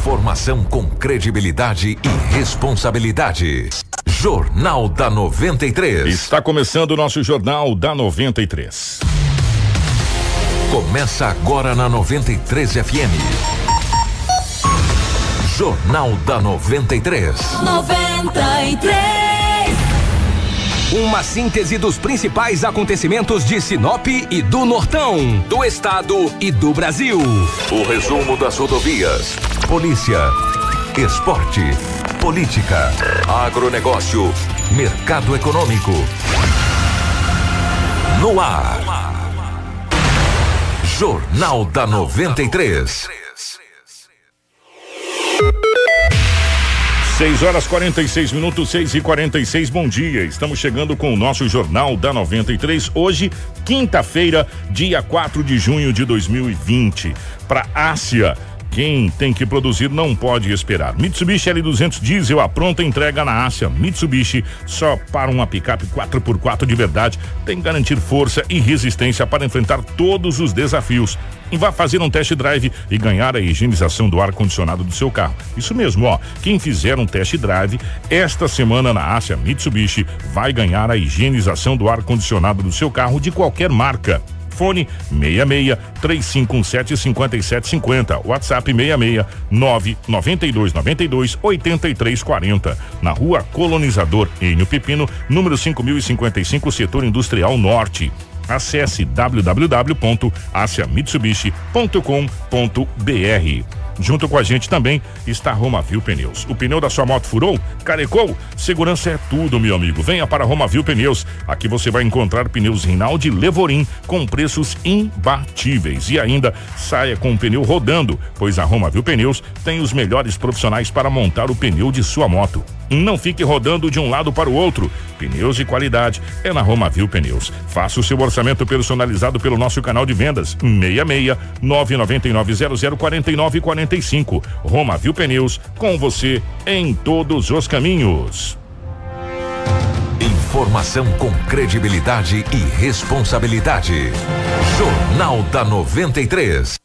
Informação com credibilidade e responsabilidade. Jornal da 93. Está começando o nosso Jornal da 93. Começa agora na 93 FM. Jornal da 93. 93. Uma síntese dos principais acontecimentos de Sinop e do Nortão, do estado e do Brasil. O resumo das rodovias, polícia, esporte, política, agronegócio, mercado econômico. No ar. Jornal da 93. 6 horas 46 minutos, 6 e 46 bom dia. Estamos chegando com o nosso Jornal da 93. Hoje, quinta-feira, dia 4 de junho de 2020. Para Ásia. Quem tem que produzir não pode esperar. Mitsubishi L200 diesel a pronta entrega na Ásia. Mitsubishi só para uma picape 4x4 de verdade tem que garantir força e resistência para enfrentar todos os desafios. E vá fazer um test drive e ganhar a higienização do ar condicionado do seu carro. Isso mesmo, ó. Quem fizer um test drive esta semana na Ásia Mitsubishi vai ganhar a higienização do ar condicionado do seu carro de qualquer marca. Fone 66 3517 5750. WhatsApp 66 992 92 8340. Na rua Colonizador Enio Pepino, número 5055, setor industrial norte. Acesse www.asiamitsubishi.com.br. Junto com a gente também está Romavil Pneus. O pneu da sua moto furou? Carecou? Segurança é tudo, meu amigo. Venha para Romavil Pneus. Aqui você vai encontrar pneus Rinaldi Levorim com preços imbatíveis. E ainda saia com o pneu rodando, pois a Romavil Pneus tem os melhores profissionais para montar o pneu de sua moto. Não fique rodando de um lado para o outro. Pneus de qualidade é na Romavil Pneus. Faça o seu orçamento personalizado pelo nosso canal de vendas 66 999 00 49 45. Romavil Pneus com você em todos os caminhos. Informação com credibilidade e responsabilidade. Jornal da 93.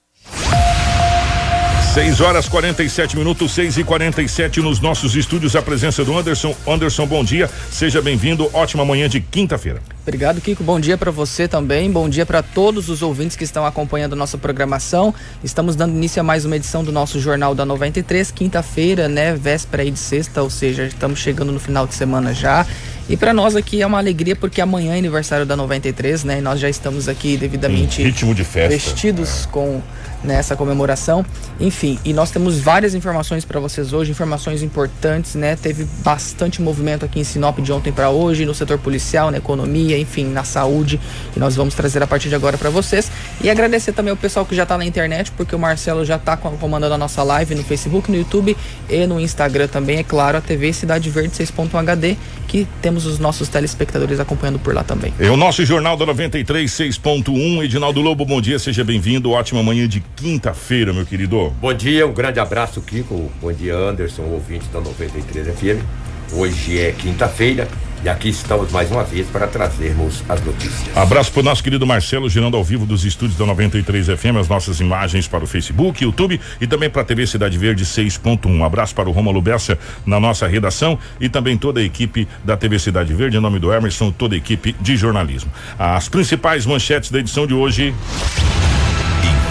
6 horas 47 minutos, 6 e 47 nos nossos estúdios. A presença do Anderson. Anderson, bom dia. Seja bem-vindo. Ótima manhã de quinta-feira. Obrigado, Kiko. Bom dia para você também. Bom dia para todos os ouvintes que estão acompanhando nossa programação. Estamos dando início a mais uma edição do nosso Jornal da 93, quinta-feira, né? Véspera aí de sexta, ou seja, estamos chegando no final de semana já. E para nós aqui é uma alegria porque amanhã é aniversário da 93, né? E nós já estamos aqui devidamente Em ritmo de festa. vestidos com nessa comemoração. Enfim, e nós temos várias informações para vocês hoje, informações importantes, né? Teve bastante movimento aqui em Sinop de ontem para hoje, no setor policial, na economia, enfim, na saúde, e nós vamos trazer a partir de agora para vocês. E agradecer também ao pessoal que já tá na internet, porque o Marcelo já tá com- comandando a nossa live no Facebook, no YouTube e no Instagram também, é claro, a TV Cidade Verde 6.HD, que temos os nossos telespectadores acompanhando por lá também. É o nosso Jornal da 93, 6.1. Edinaldo Lobo, bom dia, seja bem-vindo. Ótima manhã de quinta-feira, meu querido. Bom dia, um grande abraço, Kiko. Bom dia, Anderson, ouvinte da 93 FM. Hoje é quinta-feira e aqui estamos mais uma vez para trazermos as notícias. Abraço pro nosso querido Marcelo, girando ao vivo dos estúdios da 93 FM, as nossas imagens para o Facebook, YouTube e também para a TV Cidade Verde 6.1. Abraço para o Romulo Bessa na nossa redação e também toda a equipe da TV Cidade Verde, em nome do Emerson, toda a equipe de jornalismo. As principais manchetes da edição de hoje.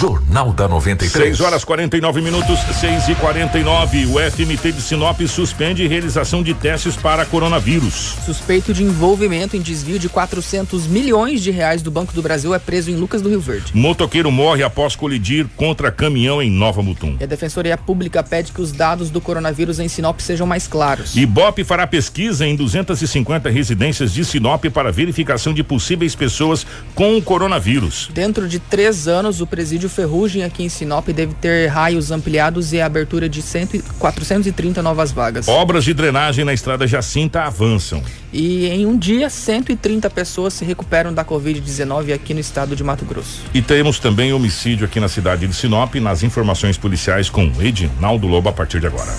Jornal da 93. 6 horas 49 minutos, 6 e 49 O FMT de Sinop suspende realização de testes para coronavírus. Suspeito de envolvimento em desvio de 400 milhões de reais do Banco do Brasil é preso em Lucas do Rio Verde. Motoqueiro morre após colidir contra caminhão em Nova Mutum. E a Defensoria Pública pede que os dados do coronavírus em Sinop sejam mais claros. Ibope fará pesquisa em 250 residências de Sinop para verificação de possíveis pessoas com o coronavírus. Dentro de três anos, o presídio Ferrugem aqui em Sinop deve ter raios ampliados e a abertura de 100, e 430 novas vagas. Obras de drenagem na estrada Jacinta avançam. E em um dia, 130 pessoas se recuperam da Covid-19 aqui no estado de Mato Grosso. E temos também homicídio aqui na cidade de Sinop, nas informações policiais com Edinaldo Lobo a partir de agora.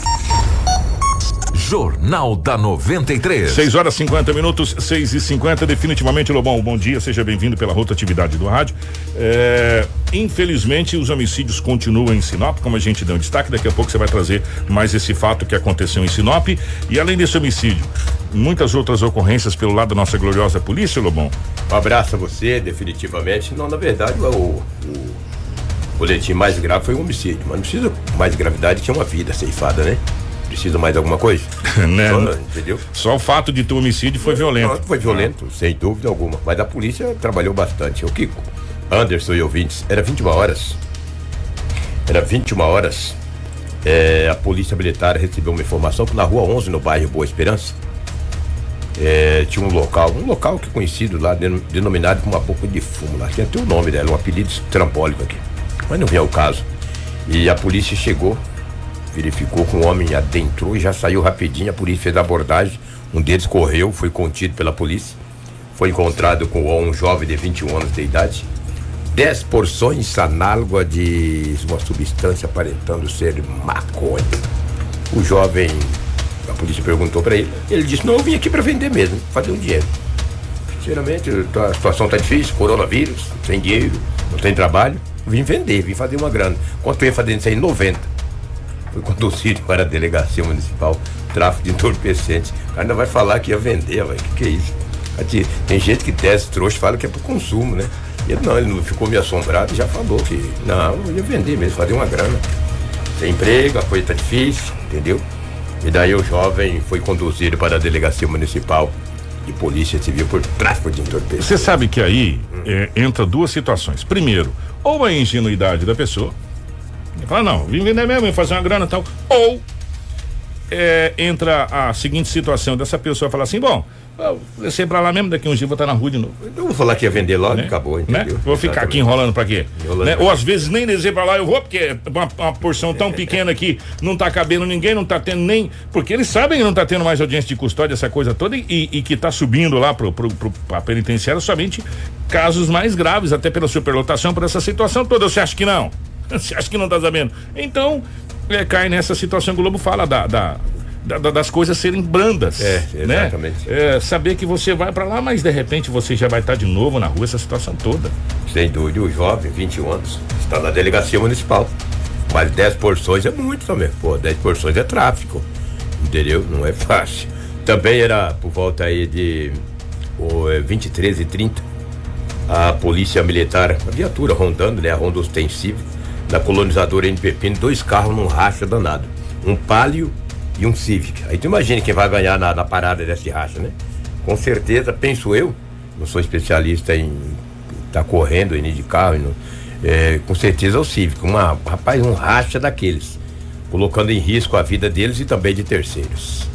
Jornal da 93. 6 horas 50 minutos, 6 e 50 Definitivamente, Lobão, bom dia, seja bem-vindo pela rotatividade do rádio. É, infelizmente, os homicídios continuam em Sinop, como a gente deu um destaque. Daqui a pouco você vai trazer mais esse fato que aconteceu em Sinop. E além desse homicídio, muitas outras ocorrências pelo lado da nossa gloriosa polícia, Lobão. Um abraço a você, definitivamente. Não, na verdade, o, o boletim mais grave foi um homicídio, mas não precisa mais gravidade que uma vida ceifada, né? Precisa mais alguma coisa? né? Só, entendeu? Só o fato de ter homicídio foi violento. Não, foi violento, sem dúvida alguma. Mas a polícia trabalhou bastante. O Kiko, Anderson e ouvintes, era 21 horas. Era 21 horas. É, a polícia militar recebeu uma informação que na rua 11, no bairro Boa Esperança, é, tinha um local, um local que é conhecido lá, denominado como uma boca de fumo. Lá tinha até o nome dela, um apelido estrambólico aqui. Mas não vinha o caso. E a polícia chegou, verificou que um homem adentrou e já saiu rapidinho. A polícia fez a abordagem. Um deles correu, foi contido pela polícia. Foi encontrado com um jovem de 21 anos de idade. 10 porções análogas de uma substância aparentando ser maconha. O jovem, a polícia perguntou para ele. Ele disse: Não, eu vim aqui para vender mesmo, fazer um dinheiro. Sinceramente, a situação tá difícil, coronavírus, sem dinheiro, não tem trabalho. Vim vender, vim fazer uma grana. Quanto eu ia fazer isso aí? 90. Foi conduzido para a delegacia municipal, tráfico de entorpecentes. O cara ainda vai falar que ia vender, vai. Que que é isso? Tem gente que desce trouxa fala que é pro consumo, né? Ele não, ele não ficou meio assombrado e já falou que não, eu ia vender mesmo, fazer uma grana. Tem emprego, a coisa tá difícil, entendeu? E daí o jovem foi conduzido para a delegacia municipal de polícia civil por tráfico de entorpecentes. Você sabe que aí é, entra duas situações. Primeiro, ou a ingenuidade da pessoa, fala, não, vim vender mesmo, vim fazer uma grana e tal, ou é, entra a seguinte situação dessa pessoa falar assim, bom, descer pra lá mesmo, daqui uns dias vou estar na rua de novo. Eu vou falar que ia vender logo né? acabou, né? entendeu? Vou ficar aqui enrolando pra quê? Enrolando Né? Ou às vezes nem descer pra lá eu vou, porque é uma, uma porção tão pequena que não tá cabendo ninguém, não tá tendo nem. Porque eles sabem que não tá tendo mais audiência de custódia, essa coisa toda, e, e que tá subindo lá pro, pro, pro, pra penitenciária somente casos mais graves, até pela superlotação, por essa situação toda. Você acha que não? Você acha que não tá sabendo? Então, é, cai nessa situação que o Globo fala da, da da, da, das coisas serem brandas. É, né? exatamente. É, saber que você vai para lá, mas de repente você já vai estar de novo na rua, essa situação toda. Sem dúvida, o jovem, 21 anos, está na delegacia municipal. Mas 10 porções é muito também. Pô, 10 porções é tráfico. Entendeu? Não é fácil. Também era por volta aí de oh, 23 e 30 a polícia militar, a viatura rondando, né? A ronda ostensiva, da colonizadora em Pepino, dois carros num racha danado. Um palio e um Civic. Aí tu imagina quem vai ganhar na, na parada desse racha, né? Com certeza, penso eu, não sou especialista em estar tá correndo aí de carro, não, é, com certeza é o Civic. Uma, rapaz, um racha daqueles, colocando em risco a vida deles e também de terceiros.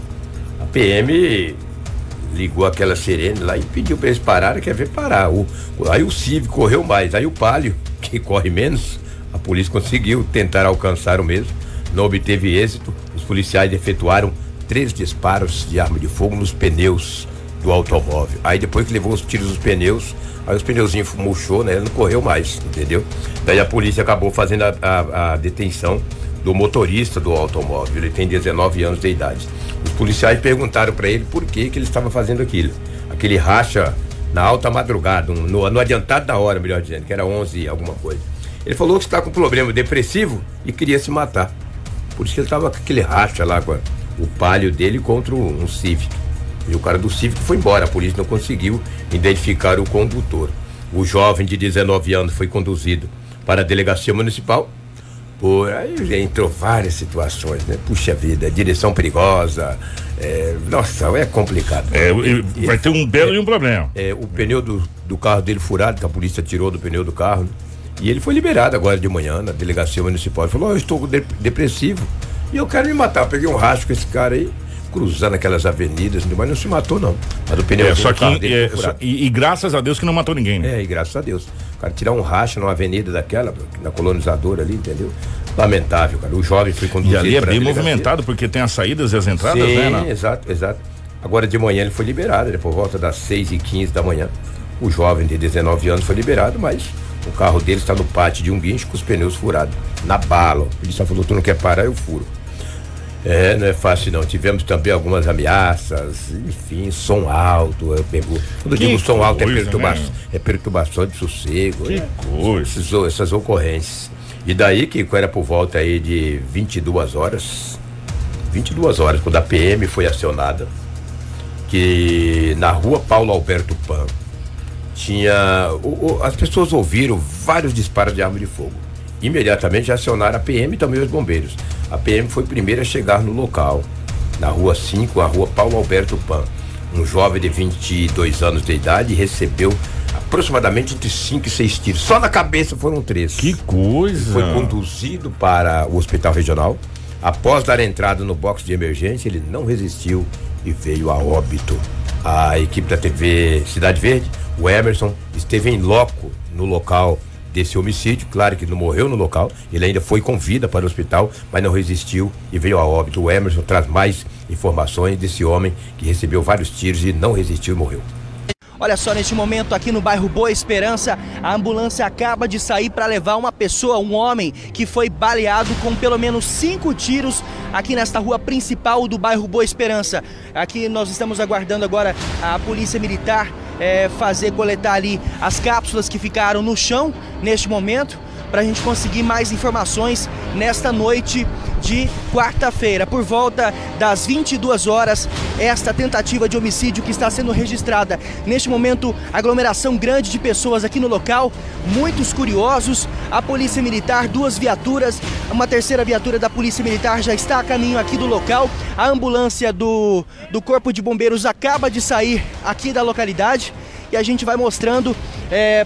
A PM ligou aquela sirene lá e pediu para eles pararem, quer ver parar. O, aí o Civic correu mais, aí o Palio, que corre menos, polícia conseguiu tentar alcançar o mesmo, não obteve êxito os policiais efetuaram três disparos de arma de fogo nos pneus do automóvel. Aí depois que levou os tiros dos pneus, aí os pneuzinhos murchou, né? Ele não correu mais, entendeu? Daí a polícia acabou fazendo a, a, a detenção do motorista do automóvel. Ele tem 19 anos de idade. Os policiais perguntaram para ele por que que ele estava fazendo aquilo. Aquele racha na alta madrugada, no, no adiantado da hora, melhor dizendo, que era 11 alguma coisa. Ele falou que está com problema depressivo e queria se matar. Por isso que ele tava com aquele racha lá com a, o palio dele contra um, Civic. E o cara do Civic foi embora, a polícia não conseguiu identificar o condutor. O jovem de 19 anos foi conduzido para a delegacia municipal. Por aí entrou várias situações, né? Puxa vida, direção perigosa. É, nossa, é complicado. É, vai ter um belo é, e um problema. É, o pneu do, do carro dele furado, que a polícia tirou do pneu do carro. Né? E ele foi liberado agora de manhã na delegacia municipal. Ele falou: oh, Eu estou de depressivo e eu quero me matar. Eu peguei um rastro com esse cara aí, cruzando aquelas avenidas, mas não se matou, não. Mas o pneu é, só que, é, só, e, e, graças a Deus que não matou ninguém, né? É, e graças a Deus. O cara tirar um racha numa avenida daquela, na colonizadora ali, entendeu? Lamentável, cara. O jovem foi conduzido. E ali é bem movimentado, porque tem as saídas e as entradas, Sim, né? Não? Exato, exato. Agora de manhã ele foi liberado, ele por volta das 6 e 15 da manhã. O jovem de 19 anos foi liberado, mas o carro dele está no pátio de um guincho com os pneus furados, na bala. Ele só falou: Tu não quer parar, eu furo. É, não é fácil não. Tivemos também algumas ameaças, enfim, som alto. Eu pego, quando Que digo som alto é, coisa, perturba né? é perturbação de sossego. Que é, coisa. esses- essas ocorrências. E daí que era por volta aí de 22 horas, 22 horas, quando a PM foi acionada, que na rua Paulo Alberto Pan tinha. o- o- as pessoas ouviram vários disparos de arma de fogo. Imediatamente acionaram a PM e também os bombeiros. A PM foi a primeira a chegar no local, na rua 5, a rua Paulo Alberto Pan. Um jovem de 22 anos de idade recebeu aproximadamente entre 5 e 6 tiros. Só na cabeça foram três Que coisa. foi conduzido para o hospital regional. Após dar entrada no box de emergência, ele não resistiu e veio a óbito. A equipe da TV Cidade Verde, o Emerson, esteve em loco no local desse homicídio. Claro que não morreu no local, ele ainda foi com vida para o hospital, mas não resistiu e veio a óbito. O Emerson traz mais informações desse homem que recebeu vários tiros e não resistiu e morreu. Olha só, neste momento aqui no bairro Boa Esperança, a ambulância acaba de sair para levar uma pessoa, um homem, que foi baleado com pelo menos cinco tiros aqui nesta rua principal do bairro Boa Esperança. Aqui nós estamos aguardando agora a polícia militar eh, fazer coletar ali as cápsulas que ficaram no chão neste momento para a gente conseguir mais informações nesta noite de quarta-feira, por volta das 22 horas, esta tentativa de homicídio que está sendo registrada. Neste momento, aglomeração grande de pessoas aqui no local, muitos curiosos, a Polícia Militar, duas viaturas, uma terceira viatura da Polícia Militar já está a caminho aqui do local, a ambulância do, do Corpo de Bombeiros acaba de sair aqui da localidade e a gente vai mostrando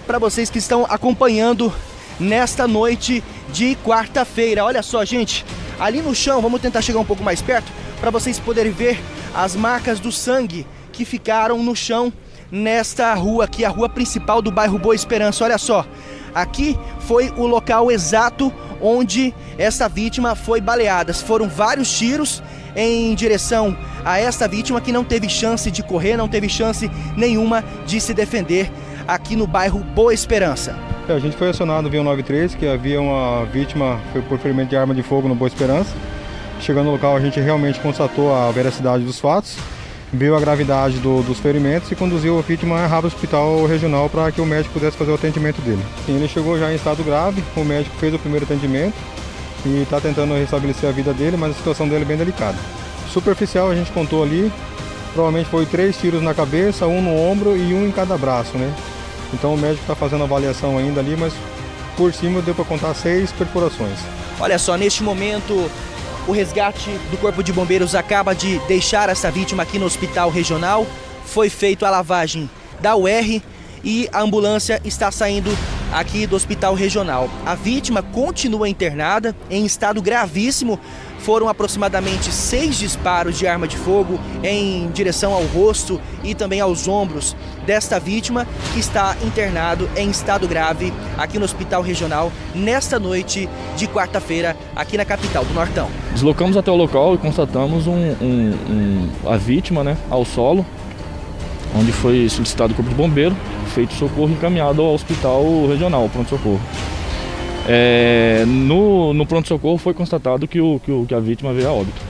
para vocês que estão acompanhando nesta noite de quarta-feira. Olha só, gente, ali no chão, vamos tentar chegar um pouco mais perto para vocês poderem ver as marcas do sangue que ficaram no chão nesta rua aqui, a rua principal do bairro Boa Esperança. Olha só, aqui foi o local exato onde essa vítima foi baleada. Foram vários tiros em direção a esta vítima que não teve chance de correr, não teve chance nenhuma de se defender aqui no bairro Boa Esperança. É, A gente foi acionado via 93 que havia uma vítima por ferimento de arma de fogo no Boa Esperança. Chegando no local, a gente realmente constatou a veracidade dos fatos, viu a gravidade do- dos ferimentos e conduziu a vítima a rápido hospital regional para que o médico pudesse fazer o atendimento dele. Sim, ele chegou já em estado grave, o médico fez o primeiro atendimento e está tentando restabelecer a vida dele, mas a situação dele é bem delicada. Superficial a gente contou ali, provavelmente foi três tiros na cabeça, um no ombro e um em cada braço, né? Então o médico está fazendo avaliação ainda ali, mas por cima deu para contar seis perfurações. Olha só, neste momento o resgate do Corpo de Bombeiros acaba de deixar essa vítima aqui no hospital regional. Foi feita a lavagem da UR e a ambulância está saindo aqui do hospital regional. A vítima continua internada em estado gravíssimo. Foram aproximadamente seis disparos de arma de fogo em direção ao rosto e também aos ombros desta vítima que está internado em estado grave aqui no hospital regional nesta noite de quarta-feira aqui na capital do Nortão. Deslocamos até o local e constatamos um, um- um- a vítima né, ao solo, onde foi solicitado o corpo de bombeiro, feito socorro e encaminhado ao hospital regional, pronto-socorro. É, no no pronto-socorro foi constatado que, o, que, o- que a vítima veio a óbito.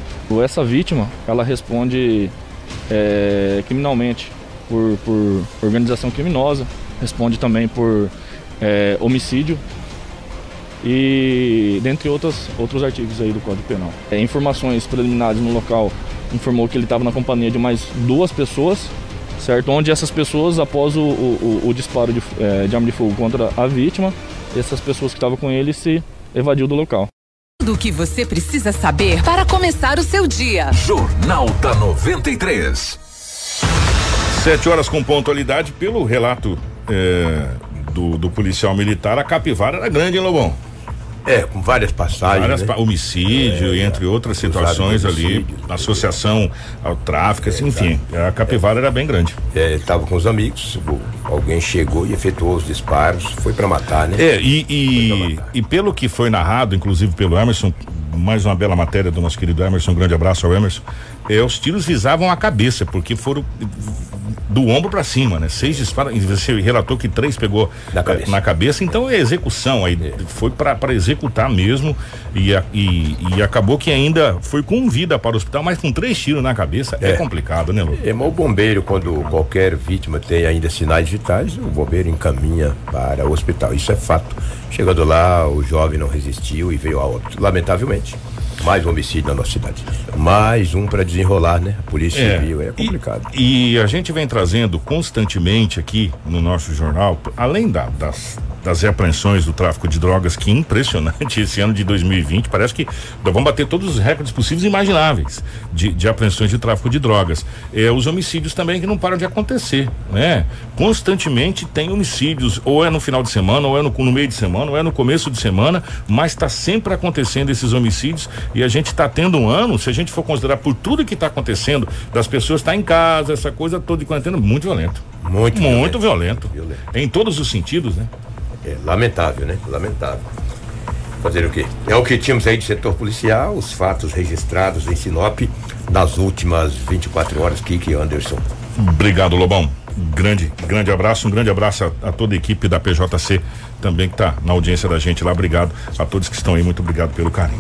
Essa vítima, ela responde é, criminalmente por, por organização criminosa, responde também por é, homicídio e dentre outras, outros artigos aí do Código Penal. É, informações preliminares no local informou que ele estava na companhia de mais duas pessoas, certo? Onde essas pessoas, após o, o- o- disparo de, é, de arma de fogo contra a vítima, essas pessoas que estavam com ele se evadiu do local. Do que você precisa saber para começar o seu dia. Jornal da 93. Sete horas com pontualidade, pelo relato é, do, do policial militar, a capivara era grande, hein, Lobão? É, com várias passagens. Várias né? homicídio, É, entre outras situações ali, associação ao tráfico, assim, enfim, a capivara era bem grande. É, tava com os amigos, alguém chegou e efetuou os disparos, foi para matar, né? É, e, e, e pelo que foi narrado, inclusive pelo Emerson, mais uma bela matéria do nosso querido Emerson. Um grande abraço ao Emerson. É, os tiros visavam a cabeça, porque foram do ombro para cima, né? Seis disparos. Você relatou que três pegou Na cabeça. na cabeça, então é execução. Aí foi para executar mesmo. E, a- e, e acabou que ainda foi com vida para o hospital, mas com três tiros na cabeça é, É. complicado, né, Lu? É, mas o bombeiro, quando qualquer vítima tem ainda sinais vitais, o bombeiro encaminha para o hospital. Isso é fato. Chegando lá, o jovem não resistiu e veio a óbito. Lamentavelmente. Mais um homicídio na nossa cidade. Mais um para desenrolar, né? A polícia É. civil é complicado. E a gente vem trazendo constantemente aqui no nosso jornal, além da- das, das reapreensões do tráfico de drogas, que impressionante esse ano de 2020, parece que vamos bater todos os recordes possíveis e imagináveis de, de apreensões de tráfico de drogas. É, os homicídios também que não param de acontecer, né? Constantemente tem homicídios, ou é no final de semana, ou é no, no meio de semana, ou é no começo de semana, mas está sempre acontecendo esses homicídios e a gente está tendo um ano, se a gente for considerar por tudo que está acontecendo, das pessoas estar em casa, essa coisa toda de quarentena, muito violento. Muito Muito violento. Violento. Em todos os sentidos, né? É lamentável, né? Lamentável. Fazer o quê? É o que tínhamos aí de setor policial, os fatos registrados em Sinop nas últimas 24 horas. Kiki Anderson. Obrigado, Lobão. Grande, grande abraço, um grande abraço a, a toda a equipe da PJC também que está na audiência da gente lá. Obrigado a todos que estão aí, muito obrigado pelo carinho.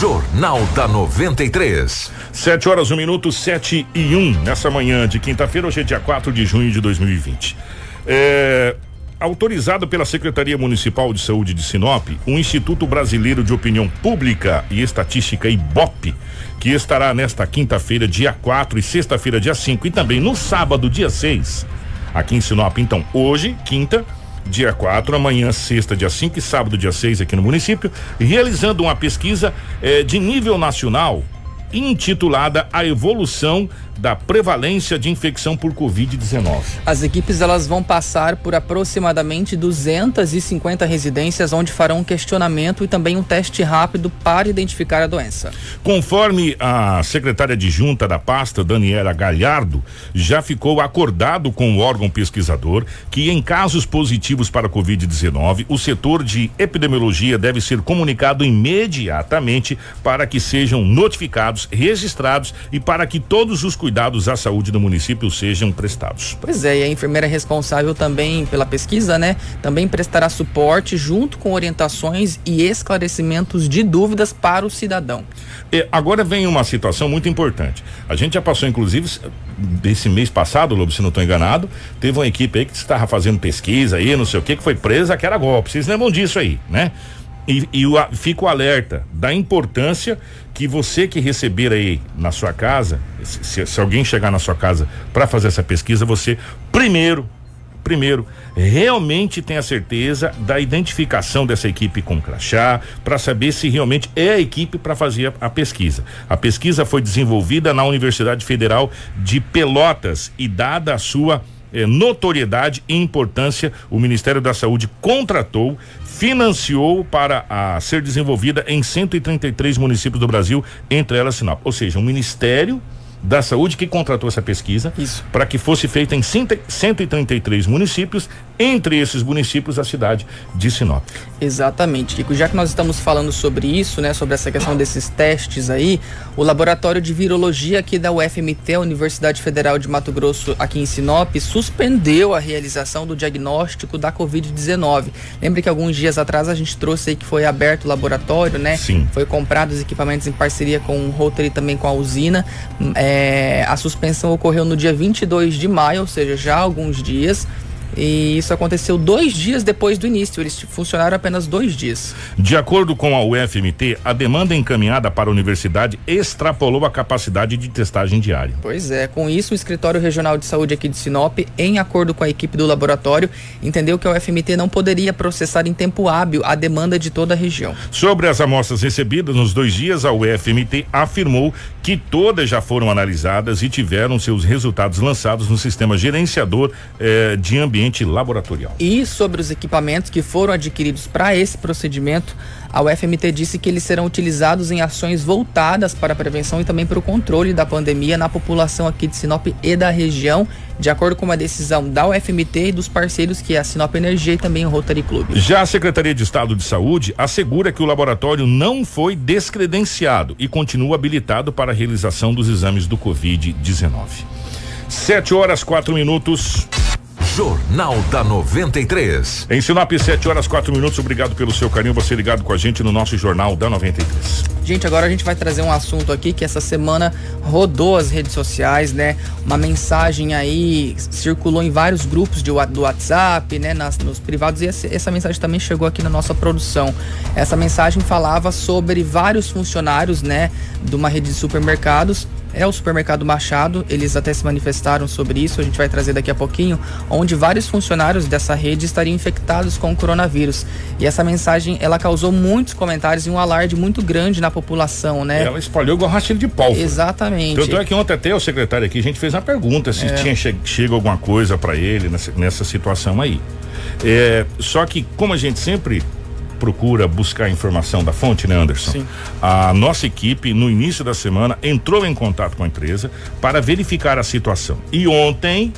Jornal da 93. Sete horas, um minuto, sete e um, nessa manhã de quinta-feira, hoje é dia 4 de junho de 2020. É, autorizado pela Secretaria Municipal de Saúde de Sinop, o Instituto Brasileiro de Opinião Pública e Estatística, IBOP, que estará nesta quinta-feira, dia 4 e sexta-feira, dia 5, e também no sábado, dia 6, aqui em Sinop. Então, hoje, quinta, dia 4, amanhã, sexta, dia 5 e sábado, dia 6, aqui no município, realizando uma pesquisa eh, de nível nacional intitulada A Evolução da Prevalência de Infecção por Covid-19. As equipes elas vão passar por aproximadamente 250 residências onde farão um questionamento e também um teste rápido para identificar a doença. Conforme a secretária adjunta da pasta, Daniela Galhardo, já ficou acordado com o órgão pesquisador que, em casos positivos para Covid-19, o setor de epidemiologia deve ser comunicado imediatamente para que sejam notificados, registrados e para que todos os cuidados à saúde do município sejam prestados. Pois é, e a enfermeira responsável também pela pesquisa, né? Também prestará suporte junto com orientações e esclarecimentos de dúvidas para o cidadão. E agora vem uma situação muito importante. A gente já passou, inclusive, desse mês passado, Lobo, se não estou enganado, teve uma equipe aí que estava fazendo pesquisa aí, não sei o que, que foi presa, que era golpe. Vocês lembram disso aí, né? E, e o, a- fica o alerta da importância que você que receber aí na sua casa, se, se- se alguém chegar na sua casa para fazer essa pesquisa, você primeiro primeiro, realmente tenha certeza da identificação dessa equipe com crachá, para saber se realmente é a equipe para fazer a, a pesquisa. A pesquisa foi desenvolvida na Universidade Federal de Pelotas e dada a sua eh, notoriedade e importância, o Ministério da Saúde contratou, financiou para a ser desenvolvida em 133 municípios do Brasil, entre elas Sinop. Ou seja, um ministério da Saúde que contratou essa pesquisa para que fosse feita em 100 133 municípios, entre esses municípios a cidade de Sinop. Exatamente, Kiko. Já que nós estamos falando sobre isso, né, sobre essa questão desses testes aí, o Laboratório de Virologia aqui da UFMT, a Universidade Federal de Mato Grosso, aqui em Sinop, suspendeu a realização do diagnóstico da Covid-19. Lembre que alguns dias atrás a gente trouxe aí que foi aberto o laboratório, né? Sim. Foi comprado os equipamentos em parceria com o Rotary e também com a usina. É, a suspensão ocorreu no dia 22 de maio, ou seja, já há alguns dias. E isso aconteceu dois dias depois do início. Eles funcionaram apenas dois dias. De acordo com a UFMT, a demanda encaminhada para a universidade extrapolou a capacidade de testagem diária. Pois é, com isso o Escritório Regional de Saúde aqui de Sinop, em acordo com a equipe do laboratório, entendeu que a UFMT não poderia processar em tempo hábil a demanda de toda a região. Sobre as amostras recebidas nos dois dias, a UFMT afirmou que todas já foram analisadas e tiveram seus resultados lançados no sistema gerenciador eh, de ambiente ambiente laboratorial. E sobre os equipamentos que foram adquiridos para esse procedimento, a UFMT disse que eles serão utilizados em ações voltadas para a prevenção e também para o controle da pandemia na população aqui de Sinop e da região, de acordo com uma decisão da UFMT e dos parceiros que é a Sinop Energia e também o Rotary Club. Já a Secretaria de Estado de Saúde assegura que o laboratório não foi descredenciado e continua habilitado para a realização dos exames do Covid-19. Sete horas, quatro minutos. Jornal da 93. Em Sinop, 7 horas, 4 minutos. Obrigado pelo seu carinho, você ligado com a gente no nosso Jornal da 93. Gente, agora a gente vai trazer um assunto aqui que essa semana rodou as redes sociais, né? Uma mensagem aí circulou em vários grupos de, do WhatsApp, né? Nas, nos privados e essa, essa mensagem também chegou aqui na nossa produção. Essa mensagem falava sobre vários funcionários, né? De uma rede de supermercados é o supermercado Machado. Eles até se manifestaram sobre isso, a gente vai trazer daqui a pouquinho, onde vários funcionários dessa rede estariam infectados com o coronavírus. E essa mensagem, ela causou muitos comentários e um alarde muito grande na população, né? Ela espalhou igual rastilho de pólvora. Exatamente. Tanto é que ontem até o secretário aqui, a gente fez uma pergunta se é. tinha che chego alguma coisa para ele nessa, nessa situação aí. É, só que como a gente sempre procura buscar informação da fonte, né, Anderson? Sim. A nossa equipe, no início da semana, entrou em contato com a empresa para verificar a situação. E ontem,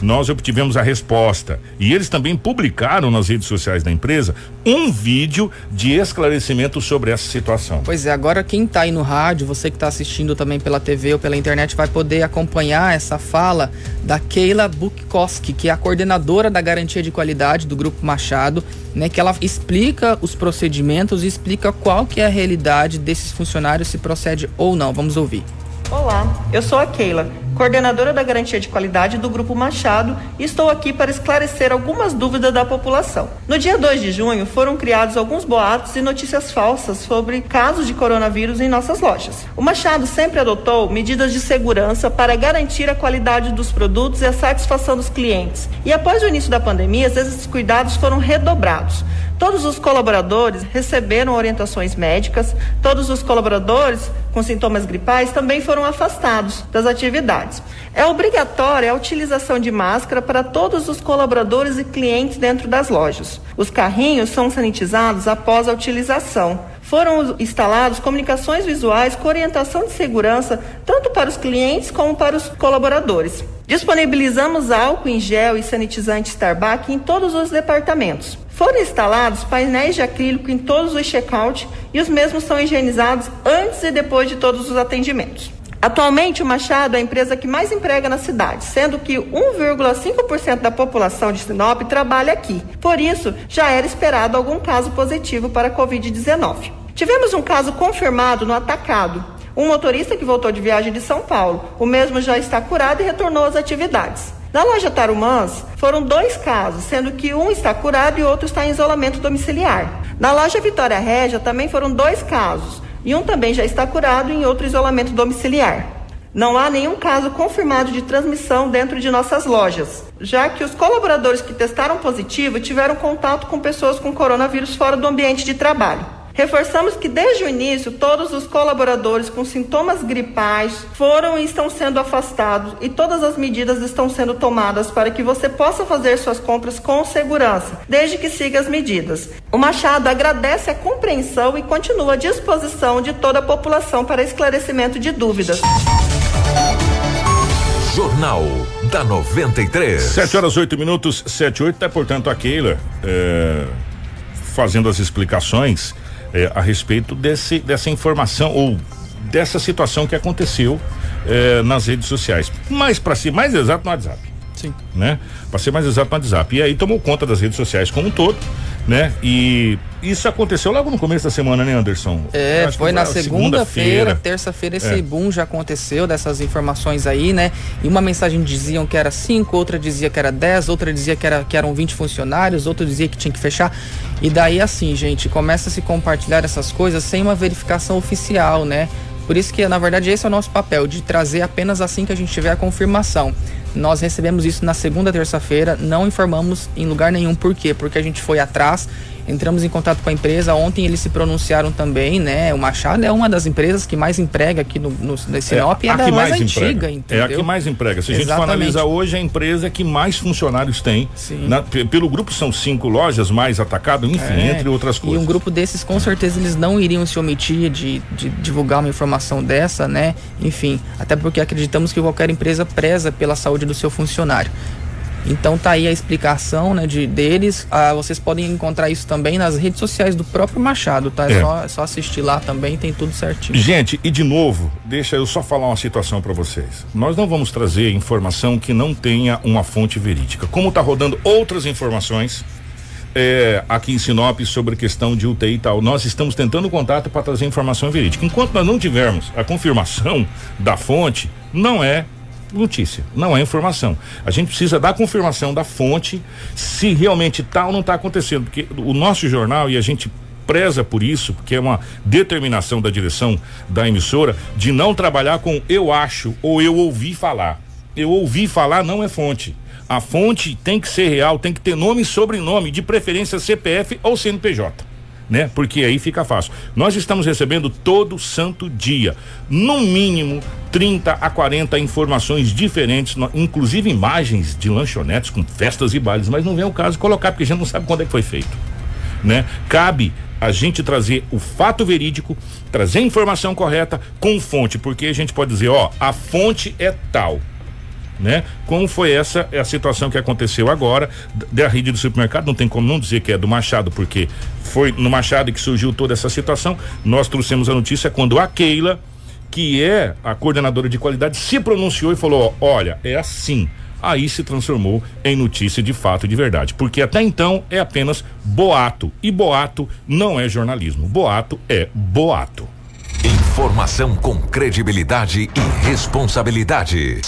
nós obtivemos a resposta. E eles também publicaram nas redes sociais da empresa um vídeo de esclarecimento sobre essa situação. Pois é, agora quem está aí no rádio, você que está assistindo também pela TV ou pela internet, vai poder acompanhar essa fala da Keila Bukowski, que é a coordenadora da garantia de qualidade do Grupo Machado, né, que ela explica os procedimentos e explica qual que é a realidade desses funcionários, se procede ou não. Vamos ouvir. Olá, eu sou a Keila, coordenadora da garantia de qualidade do Grupo Machado e estou aqui para esclarecer algumas dúvidas da população. No dia 2 de junho foram criados alguns boatos e notícias falsas sobre casos de coronavírus em nossas lojas. O Machado sempre adotou medidas de segurança para garantir a qualidade dos produtos e a satisfação dos clientes. E após o início da pandemia, esses cuidados foram redobrados. Todos os colaboradores receberam orientações médicas, todos os colaboradores com sintomas gripais também foram afastados das atividades. É obrigatória a utilização de máscara para todos os colaboradores e clientes dentro das lojas. Os carrinhos são sanitizados após a utilização. Foram instalados comunicações visuais com orientação de segurança tanto para os clientes como para os colaboradores. Disponibilizamos álcool em gel e sanitizante Starbucks em todos os departamentos. Foram instalados painéis de acrílico em todos os check-out e os mesmos são higienizados antes e depois de todos os atendimentos. Atualmente, o Machado é a empresa que mais emprega na cidade, sendo que 1,5% da população de Sinop trabalha aqui. Por isso, já era esperado algum caso positivo para a Covid-19. Tivemos um caso confirmado no atacado. Um motorista que voltou de viagem de São Paulo. O mesmo já está curado e retornou às atividades. Na loja Tarumãs, foram dois casos, sendo que um está curado e outro está em isolamento domiciliar. Na loja Vitória Régia também foram dois casos, e um também já está curado em outro isolamento domiciliar. Não há nenhum caso confirmado de transmissão dentro de nossas lojas, já que os colaboradores que testaram positivo tiveram contato com pessoas com coronavírus fora do ambiente de trabalho. Reforçamos que desde o início todos os colaboradores com sintomas gripais foram e estão sendo afastados e todas as medidas estão sendo tomadas para que você possa fazer suas compras com segurança, desde que siga as medidas. O Machado agradece a compreensão e continua à disposição de toda a população para esclarecimento de dúvidas. Jornal da 93. 7 horas 8 minutos, 7 8, tá portanto a Keila é, fazendo as explicações é, a respeito desse, dessa informação ou dessa situação que aconteceu é, nas redes sociais. Mais para ser mais exato no WhatsApp. Sim. Né? Para ser mais exato no WhatsApp. E aí tomou conta das redes sociais como um todo, né? E isso aconteceu logo no começo da semana, né, Anderson? É, foi na segunda-feira, terça-feira esse é. boom já aconteceu dessas informações aí, né? E uma mensagem diziam que era cinco, outra dizia que era dez, outra dizia que, era, que eram 20 funcionários, outra dizia que tinha que fechar. E daí assim, gente, começa a se compartilhar essas coisas sem uma verificação oficial, né? Por isso que, na verdade, esse é o nosso papel, de trazer apenas assim que a gente tiver a confirmação. Nós recebemos isso na segunda terça-feira, não informamos em lugar nenhum por quê? Porque a gente foi atrás Entramos em contato com a empresa, ontem eles se pronunciaram também, né? O Machado é uma das empresas que mais emprega aqui no, no, no Sinop é, e é a mais, mais antiga, entendeu? É a que mais emprega. Se a gente for analisar hoje, é a empresa que mais funcionários tem. Na, pelo grupo são cinco lojas mais atacadas, enfim, é, entre outras coisas. E um grupo desses, com certeza, eles não iriam se omitir de, de divulgar uma informação dessa, né? Enfim, até porque acreditamos que qualquer empresa preza pela saúde do seu funcionário. Então tá aí a explicação né, de, deles. Ah, vocês podem encontrar isso também nas redes sociais do próprio Machado, tá? É, é. Só, é só assistir lá também, tem tudo certinho. Gente, e de novo, deixa eu só falar uma situação para vocês. Nós não vamos trazer informação que não tenha uma fonte verídica. Como tá rodando outras informações é, aqui em Sinop sobre questão de UTI e tal. Nós estamos tentando contato para trazer informação verídica. Enquanto nós não tivermos a confirmação da fonte, não é notícia, não é informação. A gente precisa da confirmação da fonte se realmente tal tá ou não está acontecendo, porque o nosso jornal e a gente preza por isso, porque é uma determinação da direção da emissora de não trabalhar com eu acho ou eu ouvi falar. Eu ouvi falar não é fonte. A fonte tem que ser real, tem que ter nome e sobrenome, de preferência CPF ou CNPJ né? Porque aí fica fácil. Nós estamos recebendo todo santo dia, no mínimo 30 a 40 informações diferentes, inclusive imagens de lanchonetes com festas e bailes, mas não vem o caso colocar porque a gente não sabe quando é que foi feito, né? Cabe a gente trazer o fato verídico, trazer a informação correta com fonte, porque a gente pode dizer, ó, a fonte é tal né? Como foi essa é a situação que aconteceu agora da rede do supermercado, não tem como não dizer que é do Machado, porque foi no Machado que surgiu toda essa situação. Nós trouxemos a notícia quando a Keila, que é a coordenadora de qualidade, se pronunciou e falou: "Olha, é assim" aí se transformou em notícia de fato e de verdade, porque até então é apenas boato e boato não é jornalismo, boato é boato. Informação com credibilidade e responsabilidade.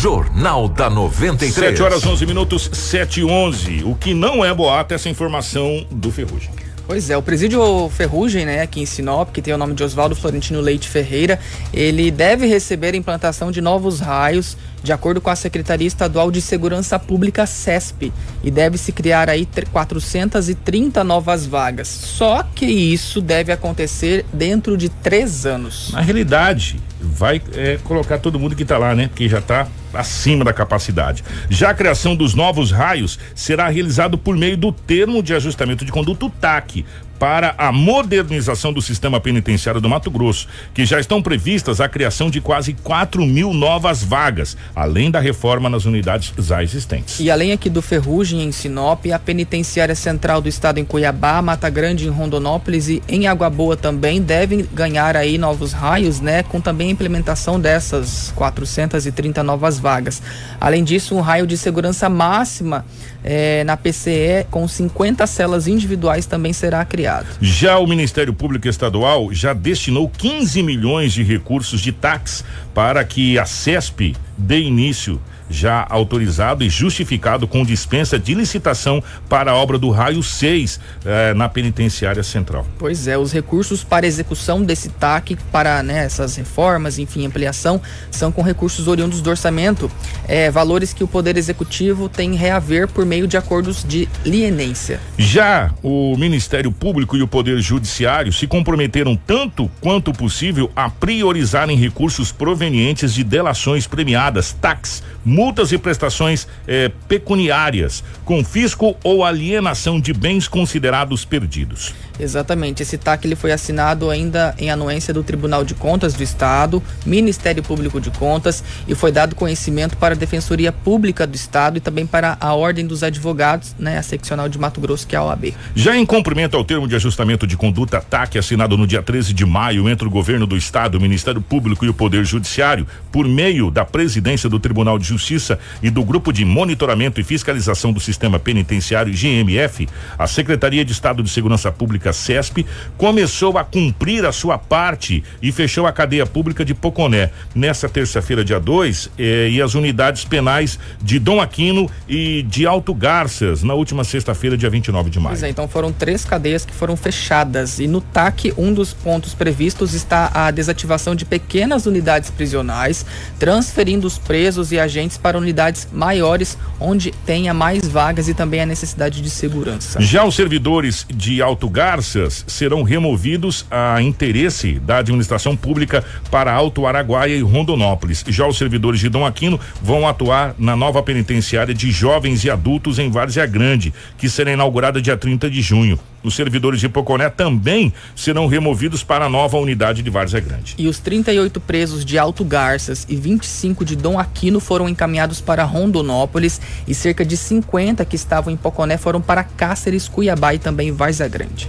Jornal da 93. 7 horas 11 minutos, 7 e 11. O que não é boato é essa informação do Ferrugem. Pois é, o presídio Ferrugem, né, aqui em Sinop, que tem o nome de Oswaldo Florentino Leite Ferreira, ele deve receber a implantação de novos raios, de acordo com a Secretaria Estadual de Segurança Pública CESP, e deve se criar aí 430 novas vagas. Só que isso deve acontecer dentro de três anos. Na realidade, vai é, colocar todo mundo que está lá, né? Porque já está acima da capacidade. Já a criação dos novos raios será realizado por meio do termo de ajustamento de conduta TAC, para a modernização do sistema penitenciário do Mato Grosso, que já estão previstas a criação de quase 4 mil novas vagas, além da reforma nas unidades já existentes. E além aqui do Ferrugem em Sinop, a penitenciária central do estado em Cuiabá, Mata Grande em Rondonópolis e em Água Boa também devem ganhar aí novos raios, né? Com também a implementação dessas 430 novas vagas. Além disso, um raio de segurança máxima é, na PCE com 50 celas individuais também será criado. Já o Ministério Público Estadual já destinou 15 milhões de recursos de tax para que a CESP dê início já autorizado e justificado com dispensa de licitação para a obra do raio 6 eh, na penitenciária central. Pois é, os recursos para execução desse TAC para né, essas reformas, enfim, ampliação, são com recursos oriundos do orçamento, eh, valores que o Poder Executivo tem reaver por meio de acordos de lienência. Já o Ministério Público e o Poder Judiciário se comprometeram tanto quanto possível a priorizarem recursos provenientes de delações premiadas, tax multas e prestações eh, pecuniárias, confisco ou alienação de bens considerados perdidos. Exatamente. Esse TAC ele foi assinado ainda em anuência do Tribunal de Contas do Estado, Ministério Público de Contas e foi dado conhecimento para a Defensoria Pública do Estado e também para a Ordem dos Advogados, né, a seccional de Mato Grosso, que é a OAB. Já em cumprimento ao termo de ajustamento de conduta TAC assinado no dia 13 de maio entre o governo do Estado, o Ministério Público e o Poder Judiciário, por meio da presidência do Tribunal de Justiça e do Grupo de Monitoramento e Fiscalização do Sistema Penitenciário GMF, a Secretaria de Estado de Segurança Pública Pública CESP começou a cumprir a sua parte e fechou a cadeia pública de Poconé nessa terça-feira, dia 2, eh, e as unidades penais de Dom Aquino e de Alto Garças na última sexta-feira, dia 29 de maio. Pois é, então foram três cadeias que foram fechadas e no TAC um dos pontos previstos está a desativação de pequenas unidades prisionais, transferindo os presos e agentes para unidades maiores, onde tenha mais vagas e também a necessidade de segurança. Já os servidores de Alto Garças serão removidos a interesse da administração pública para Alto Araguaia e Rondonópolis. Já os servidores de Dom Aquino vão atuar na nova penitenciária de jovens e adultos em Várzea Grande, que será inaugurada dia 30 de junho. Os servidores de Poconé também serão removidos para a nova unidade de Várzea Grande. E os 38 presos de Alto Garças e 25 de Dom Aquino foram encaminhados para Rondonópolis e cerca de 50 que estavam em Poconé foram para Cáceres, Cuiabá e também Várzea Grande.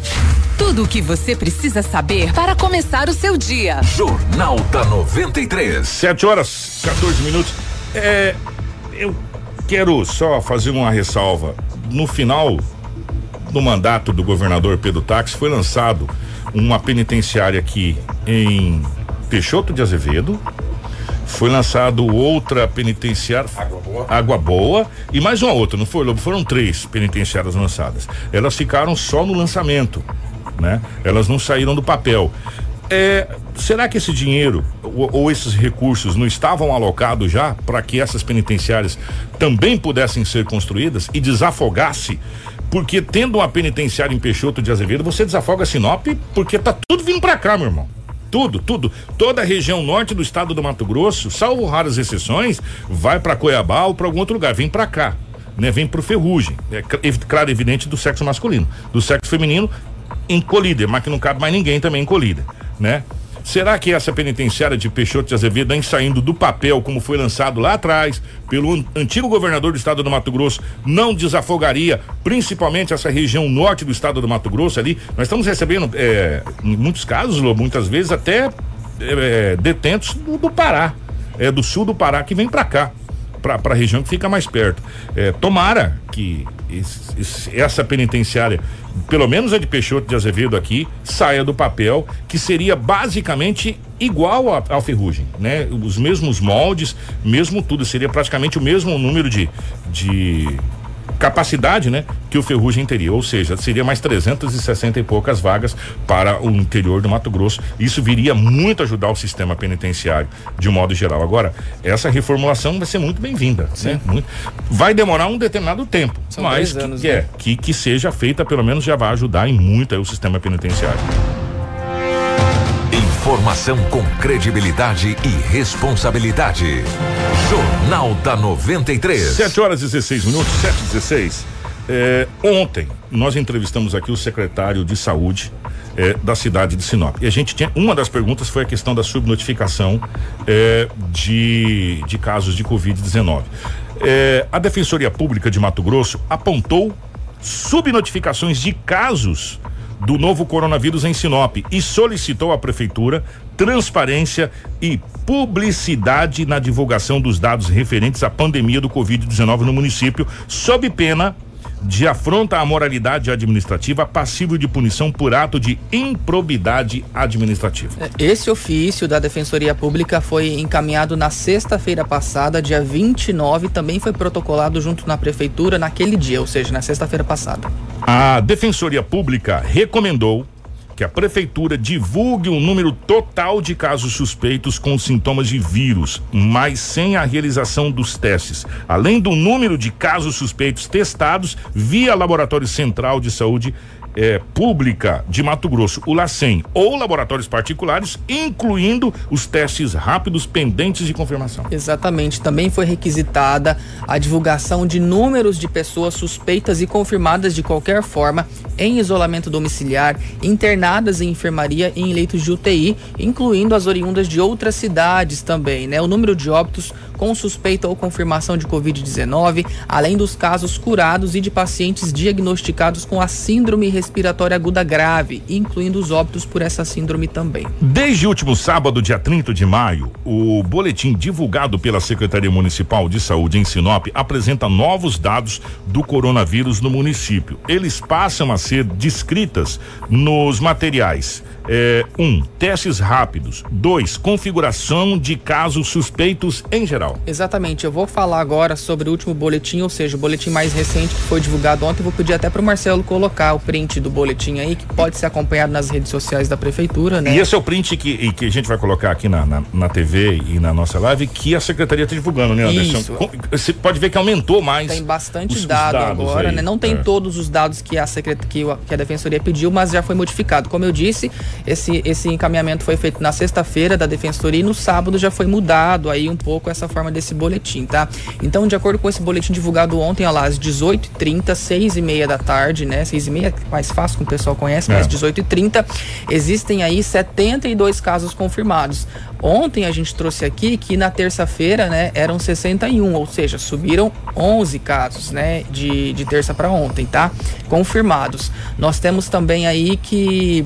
Tudo o que você precisa saber para começar o seu dia. Jornal da 93. 7 horas, 14 minutos. É, eu quero só fazer uma ressalva. No final do mandato do governador Pedro Táxi foi lançado uma penitenciária aqui em Peixoto de Azevedo. Foi lançado outra penitenciária. Água Boa. Água Boa. E mais uma outra, não foi, Lobo? Foram três penitenciárias lançadas. Elas ficaram só no lançamento, né? Elas não saíram do papel. É, será que esse dinheiro ou, ou, esses recursos não estavam alocados já para que essas penitenciárias também pudessem ser construídas e desafogasse porque tendo uma penitenciária em Peixoto de Azevedo, você desafoga Sinop porque tá tudo vindo para cá, meu irmão. Tudo, tudo. Toda a região norte do estado do Mato Grosso, salvo raras exceções, vai para Cuiabá ou para algum outro lugar, vem para cá, né? Vem pro Ferrugem. É claro, evidente do sexo masculino. Do sexo feminino, encolhida, mas que não cabe mais ninguém também encolhida, né? Será que essa penitenciária de Peixoto de Azevedo, em saindo do papel, como foi lançado lá atrás, pelo antigo governador do estado do Mato Grosso, não desafogaria principalmente essa região norte do estado do Mato Grosso ali? Nós estamos recebendo, é, em muitos casos, muitas vezes, até é, detentos do, do Pará, é, do sul do Pará, que vem para cá para a região que fica mais perto. É, tomara que esse, esse, essa penitenciária, pelo menos a de Peixoto de Azevedo aqui, saia do papel, que seria basicamente igual ao Ferrugem, né? Os mesmos moldes, mesmo tudo, seria praticamente o mesmo número de, de capacidade, né, que o Ferrugem teria, ou seja, seria mais 360 e poucas vagas para o interior do Mato Grosso. Isso viria muito ajudar o sistema penitenciário de modo geral. Agora, essa reformulação vai ser muito bem-vinda, né? Muito, vai demorar um determinado tempo, São mas anos, que, né? é, que que seja feita, pelo menos já vai ajudar em muito o sistema penitenciário. Informação com credibilidade e responsabilidade. Jornal da 93. 7 horas e 16 minutos, 7 e 16. É, ontem nós entrevistamos aqui o secretário de saúde é, da cidade de Sinop. E a gente tinha. Uma das perguntas foi a questão da subnotificação é, de, de casos de Covid-19. É, a Defensoria Pública de Mato Grosso apontou subnotificações de casos do novo coronavírus em Sinop e solicitou à prefeitura transparência e publicidade na divulgação dos dados referentes à pandemia do Covid-19 no município, sob pena afronta à moralidade administrativa passível de punição por ato de improbidade administrativa. É, esse ofício da Defensoria Pública foi encaminhado na sexta-feira passada, dia 29, também foi protocolado junto na prefeitura naquele dia, ou seja, na sexta-feira passada. A Defensoria Pública recomendou que a prefeitura divulgue o número total de casos suspeitos com sintomas de vírus, mas sem a realização dos testes, além do número de casos suspeitos testados via Laboratório Central de Saúde é, pública de Mato Grosso, o LACEN, ou laboratórios particulares, incluindo os testes rápidos pendentes de confirmação. Exatamente. Também foi requisitada a divulgação de números de pessoas suspeitas e confirmadas de qualquer forma em isolamento domiciliar, internadas em enfermaria e em leitos de UTI, incluindo as oriundas de outras cidades também, né? O número de óbitos com suspeita ou confirmação de Covid-19, além dos casos curados e de pacientes diagnosticados com a síndrome respiratória aguda grave, incluindo os óbitos por essa síndrome também. Desde o último sábado, dia 30 de maio, o boletim divulgado pela Secretaria Municipal de Saúde em Sinop apresenta novos dados do coronavírus no município. Eles passam a ser descritas nos materiais é, um, testes rápidos. Dois, configuração de casos suspeitos em geral. Geral. Exatamente, eu vou falar agora sobre o último boletim, ou seja, o boletim mais recente que foi divulgado ontem. Eu vou pedir até para o Marcelo colocar o print do boletim aí, que pode ser acompanhado nas redes sociais da prefeitura, né? E esse é o print que, que a gente vai colocar aqui na, na, na TV e na nossa live, que a secretaria está divulgando, né, Anderson? Isso. Você pode ver que aumentou mais. Tem bastante os- os dado dados agora, aí. né? Não tem É. todos os dados que a, secret... que a defensoria pediu, mas já foi modificado. Como eu disse, esse, esse encaminhamento foi feito na sexta-feira da defensoria e no sábado já foi mudado aí um pouco essa forma desse boletim, tá? Então, de acordo com esse boletim divulgado ontem, ó lá, às 18h30, 6h30 da tarde, né? 6h30 é mais fácil, como o pessoal conhece, mas É. 18h30, existem aí 72 casos confirmados. Ontem a gente trouxe aqui que na terça-feira, né, eram 61, ou seja, subiram 11 casos, né, de, de terça para ontem, tá? Confirmados. Nós temos também aí que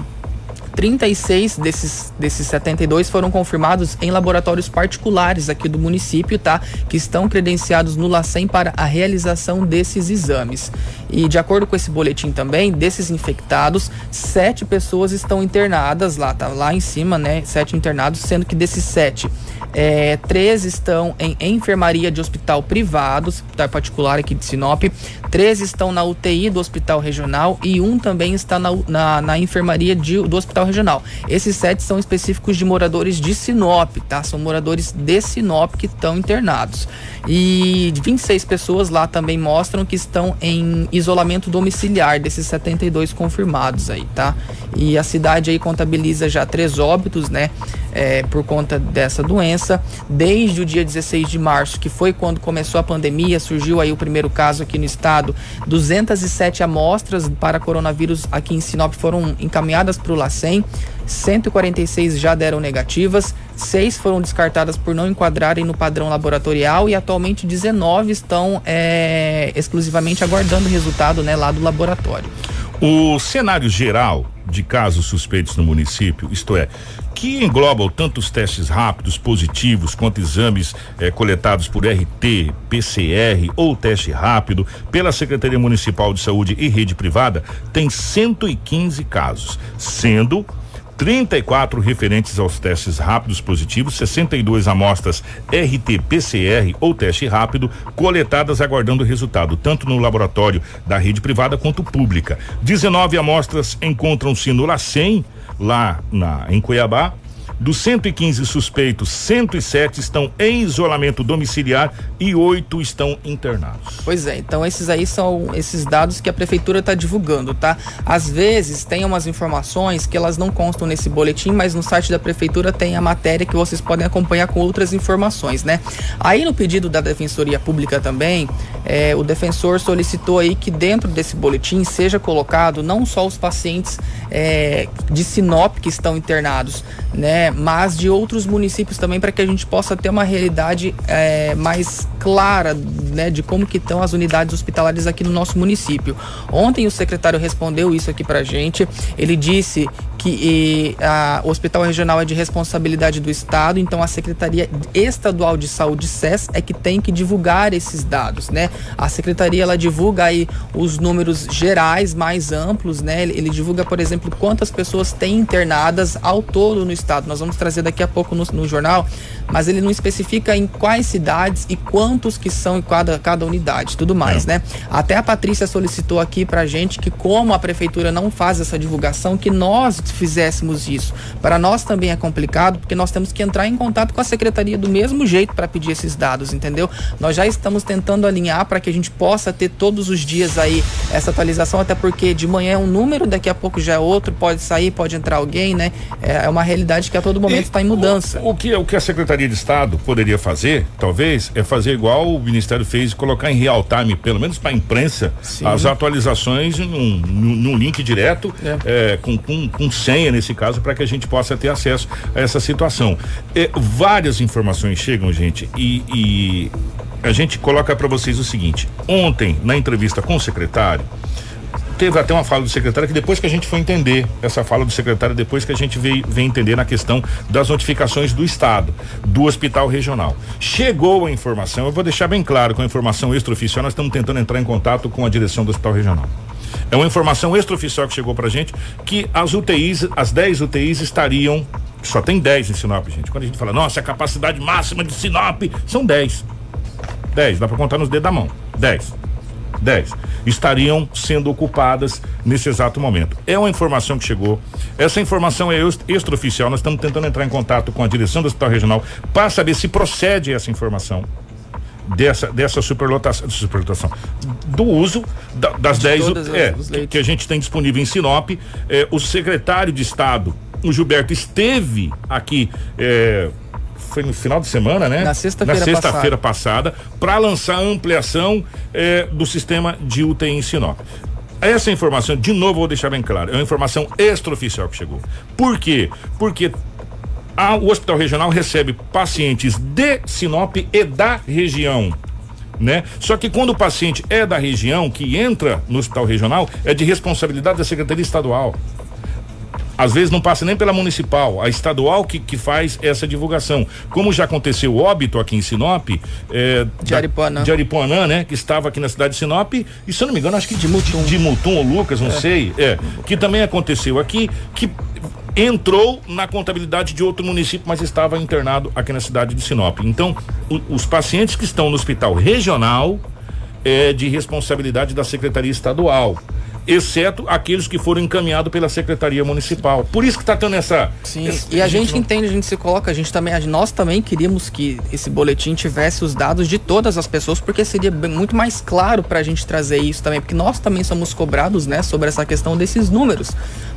36 desses, desses 72 foram confirmados em laboratórios particulares aqui do município, tá? Que estão credenciados no LACEN para a realização desses exames. E de acordo com esse boletim também, desses infectados, sete pessoas estão internadas lá, tá? Lá em cima, né? Sete internados, sendo que desses sete, é, três estão em enfermaria de hospital privado, hospital particular aqui de Sinop, três estão na UTI do hospital regional e um também está na, na, na enfermaria de- do hospital regional. Esses sete são específicos de moradores de Sinop, tá? São moradores de Sinop que estão internados. E 26 pessoas lá também mostram que estão em isolamento domiciliar desses 72 confirmados aí, tá? E a cidade aí contabiliza já três óbitos, né? é, por conta dessa doença. Desde o dia 16 de março, que foi quando começou a pandemia, surgiu aí o primeiro caso aqui no estado. 207 amostras para coronavírus aqui em Sinop foram encaminhadas para o LACEN. 146 já deram negativas, seis foram descartadas por não enquadrarem no padrão laboratorial e atualmente 19 estão é, exclusivamente aguardando o resultado né, lá do laboratório. O cenário geral de casos suspeitos no município, isto é, que englobam tanto os testes rápidos, positivos, quanto exames eh, coletados por RT, PCR ou teste rápido pela Secretaria Municipal de Saúde e rede privada, tem 115 casos, sendo 34 referentes aos testes rápidos positivos, 62 amostras RT-PCR ou teste rápido coletadas aguardando o resultado, tanto no laboratório da rede privada quanto pública. 19 amostras encontram-se no LACEN, lá na, em Cuiabá. Dos 115 suspeitos, 107 estão em isolamento domiciliar e oito estão internados. Pois é, então esses aí são esses dados que a prefeitura está divulgando, tá? Às vezes tem umas informações que elas não constam nesse boletim, mas no site da prefeitura tem a matéria que vocês podem acompanhar com outras informações, né? Aí no pedido da Defensoria Pública também, é, o defensor solicitou aí que dentro desse boletim seja colocado não só os pacientes é, de Sinop que estão internados, né? Mas de outros municípios também para que a gente possa ter uma realidade é, mais clara, né? De como que estão as unidades hospitalares aqui no nosso município. Ontem o secretário respondeu isso aqui pra gente. Ele disse que a- o Hospital Regional é de responsabilidade do Estado, então a Secretaria Estadual de Saúde, SES, é que tem que divulgar esses dados, né? A Secretaria, ela divulga aí os números gerais mais amplos, né? Ele, ele divulga, por exemplo, quantas pessoas tem internadas ao todo no Estado. Nós vamos trazer daqui a pouco no, no jornal, mas ele não especifica em quais cidades e quantos que são em cada, cada unidade, tudo mais, né? Até a Patrícia solicitou aqui pra gente que como a prefeitura não faz essa divulgação, que nós fizéssemos isso. Para nós também é complicado, porque nós temos que entrar em contato com a secretaria do mesmo jeito para pedir esses dados, entendeu? Nós já estamos tentando alinhar para que a gente possa ter todos os dias aí essa atualização, até porque de manhã é um número, daqui a pouco já é outro, pode sair, pode entrar alguém, né? É uma realidade que a todo momento está em mudança. O que, o que a Secretaria de Estado poderia fazer, talvez, é fazer igual o Ministério fez, colocar em real time, pelo menos para a imprensa, Sim. as atualizações num, num- num link direto, é, com, com, com senha nesse caso, para que a gente possa ter acesso a essa situação. É, várias informações chegam, gente, e, e a gente coloca para vocês o seguinte: ontem, na entrevista com o secretário, teve até uma fala do secretário que depois que a gente foi entender essa fala do secretário, depois que a gente veio, veio entender na questão das notificações do Estado, do hospital regional. Chegou a informação, eu vou deixar bem claro com a informação extraoficial, nós estamos tentando entrar em contato com a direção do hospital regional. É uma informação extraoficial que chegou pra gente que as UTIs, as 10 UTIs estariam só tem 10 em Sinop, gente. Quando a gente fala, nossa, a capacidade máxima de Sinop, são 10. 10, dá para contar nos dedos da mão. 10. 10 estariam sendo ocupadas nesse exato momento. É uma informação que chegou. Essa informação é extraoficial. Nós estamos tentando entrar em contato com a direção do Hospital Regional para saber se procede essa informação dessa, dessa superlotação, superlotação do uso da, das 10 é, que, que, a gente tem disponível em Sinop. É, o secretário de Estado, o Gilberto, esteve aqui. É, foi no final de semana, né? Na sexta-feira sexta passada, para lançar a ampliação é, do sistema de UTI em Sinop. Essa informação, de novo, vou deixar bem claro, é uma informação extraoficial que chegou. Por quê? Porque a, o hospital regional recebe pacientes de Sinop e da região. Né? Só que quando o paciente é da região que entra no hospital regional, é de responsabilidade da Secretaria Estadual. Às vezes não passa nem pela municipal, a estadual que, que faz essa divulgação. Como já aconteceu óbito aqui em Sinop, é, de Aripuanã. de Aripuanã, né? Que estava aqui na cidade de Sinop, e se eu não me engano, acho que de Mutum, de Mutum ou Lucas, não é. sei, é, que também aconteceu aqui, que entrou na contabilidade de outro município, mas estava internado aqui na cidade de Sinop. Então, o, os pacientes que estão no hospital regional é de responsabilidade da Secretaria Estadual exceto aqueles que foram encaminhados pela Secretaria Municipal. Por isso que está tendo essa. Sim, e a, gente, entende, a gente se coloca, a gente também, nós também queríamos que esse boletim tivesse os dados de todas as pessoas, porque seria muito mais claro para a gente trazer isso também, porque nós também somos cobrados, né, sobre essa questão desses números.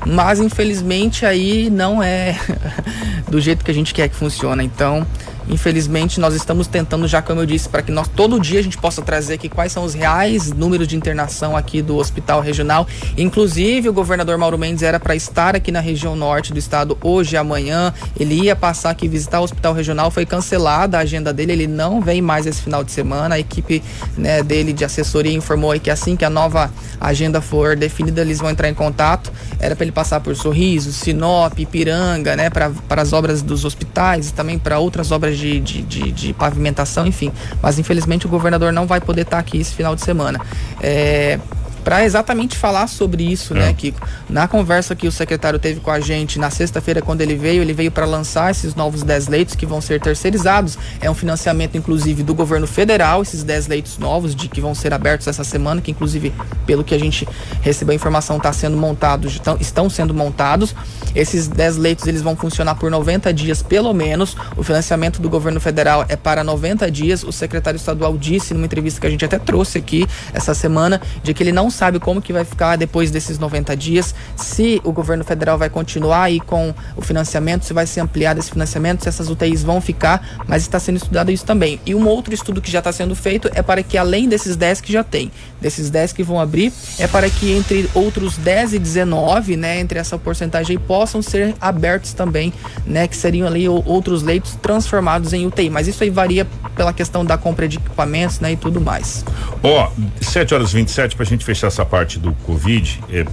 Mas infelizmente aí não é do jeito que a gente quer que funcione. Então, Infelizmente, nós estamos tentando, já como eu disse, para que nós todo dia a gente possa trazer aqui quais são os reais números de internação aqui do hospital regional. Inclusive, o governador Mauro Mendes era para estar aqui na região norte do estado hoje e amanhã. Ele ia passar aqui visitar o hospital regional, foi cancelada a agenda dele, ele não vem mais esse final de semana. A equipe né, dele de assessoria informou aí que assim que a nova agenda for definida, eles vão entrar em contato. Era para ele passar por Sorriso, Sinop, Ipiranga, né, para as obras dos hospitais e também para outras obras de, de, de, de, pavimentação, enfim. Mas infelizmente o governador não vai poder estar aqui esse final de semana. É, para exatamente falar sobre isso, né, é. né, Kiko? Na conversa que o secretário teve com a gente na sexta-feira, quando ele veio, ele veio para lançar esses novos 10 leitos que vão ser terceirizados. É um financiamento, inclusive, do governo federal, esses 10 leitos novos, de que vão ser abertos essa semana, que inclusive, pelo que a gente recebeu a informação, tá sendo montados, estão sendo montados. Esses 10 leitos eles vão funcionar por 90 dias, pelo menos. O financiamento do governo federal é para 90 dias. O secretário estadual disse numa entrevista que a gente até trouxe aqui essa semana, de que ele não sabe como que vai ficar depois desses 90 dias, se o governo federal vai continuar aí com o financiamento, se vai ser ampliado esse financiamento, se essas UTIs vão ficar, mas está sendo estudado isso também. E um outro estudo que já está sendo feito é para que além desses 10 que já tem, desses 10 que vão abrir, é para que entre outros 10 e 19, né, entre essa porcentagem aí, possam ser abertos também, né, que seriam ali outros leitos transformados em UTI. Mas isso aí varia pela questão da compra de equipamentos, né, e tudo mais. Ó, oh, 7 horas 27 para a gente fechar essa parte do Covid, é,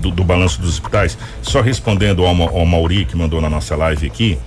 do, do, balanço dos hospitais, só respondendo ao, ao Mauri, que mandou na nossa live aqui,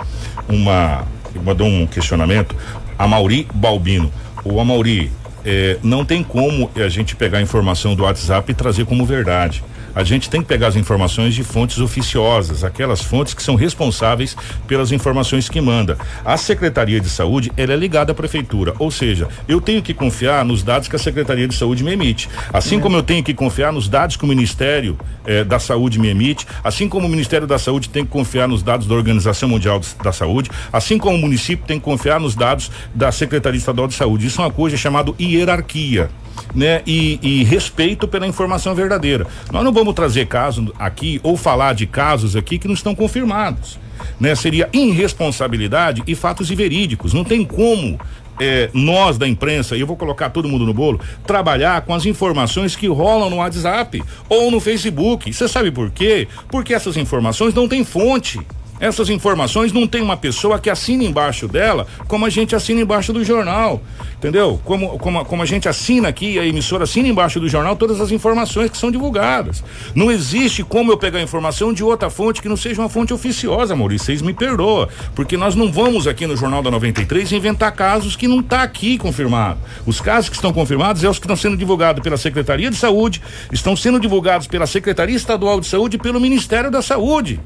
uma. mandou um questionamento. A Mauri Balbino. O Amauri, é, não tem como a gente pegar a informação do WhatsApp e trazer como verdade a gente tem que pegar as informações de fontes oficiosas, aquelas fontes que são responsáveis pelas informações que manda. A Secretaria de Saúde, ela é ligada à prefeitura, ou seja, eu tenho que confiar nos dados que a Secretaria de Saúde me emite. Assim como eu tenho que confiar nos dados que o Ministério eh, da Saúde me emite, assim como o Ministério da Saúde tem que confiar nos dados da Organização Mundial da Saúde, assim como o município tem que confiar nos dados da Secretaria Estadual de Saúde. Isso é uma coisa chamada hierarquia né? E, e, respeito pela informação verdadeira. Nós não vamos trazer casos aqui ou falar de casos aqui que não estão confirmados. Né? Seria irresponsabilidade e fatos verídicos. Não tem como é, nós da imprensa, e eu vou colocar todo mundo no bolo, trabalhar com as informações que rolam no WhatsApp ou no Facebook. Você sabe por quê? Porque essas informações não têm fonte. Essas informações não tem uma pessoa que assina embaixo dela, como a gente assina embaixo do jornal. Entendeu? Como, como, como a gente assina aqui, a emissora assina embaixo do jornal todas as informações que são divulgadas. Não existe como eu pegar informação de outra fonte que não seja uma fonte oficiosa, Maurício. Vocês me perdoam. Porque nós não vamos aqui no Jornal da 93 inventar casos que não está aqui confirmado. Os casos que estão confirmados é os que estão sendo divulgados pela Secretaria de Saúde, estão sendo divulgados pela Secretaria Estadual de Saúde e pelo Ministério da Saúde.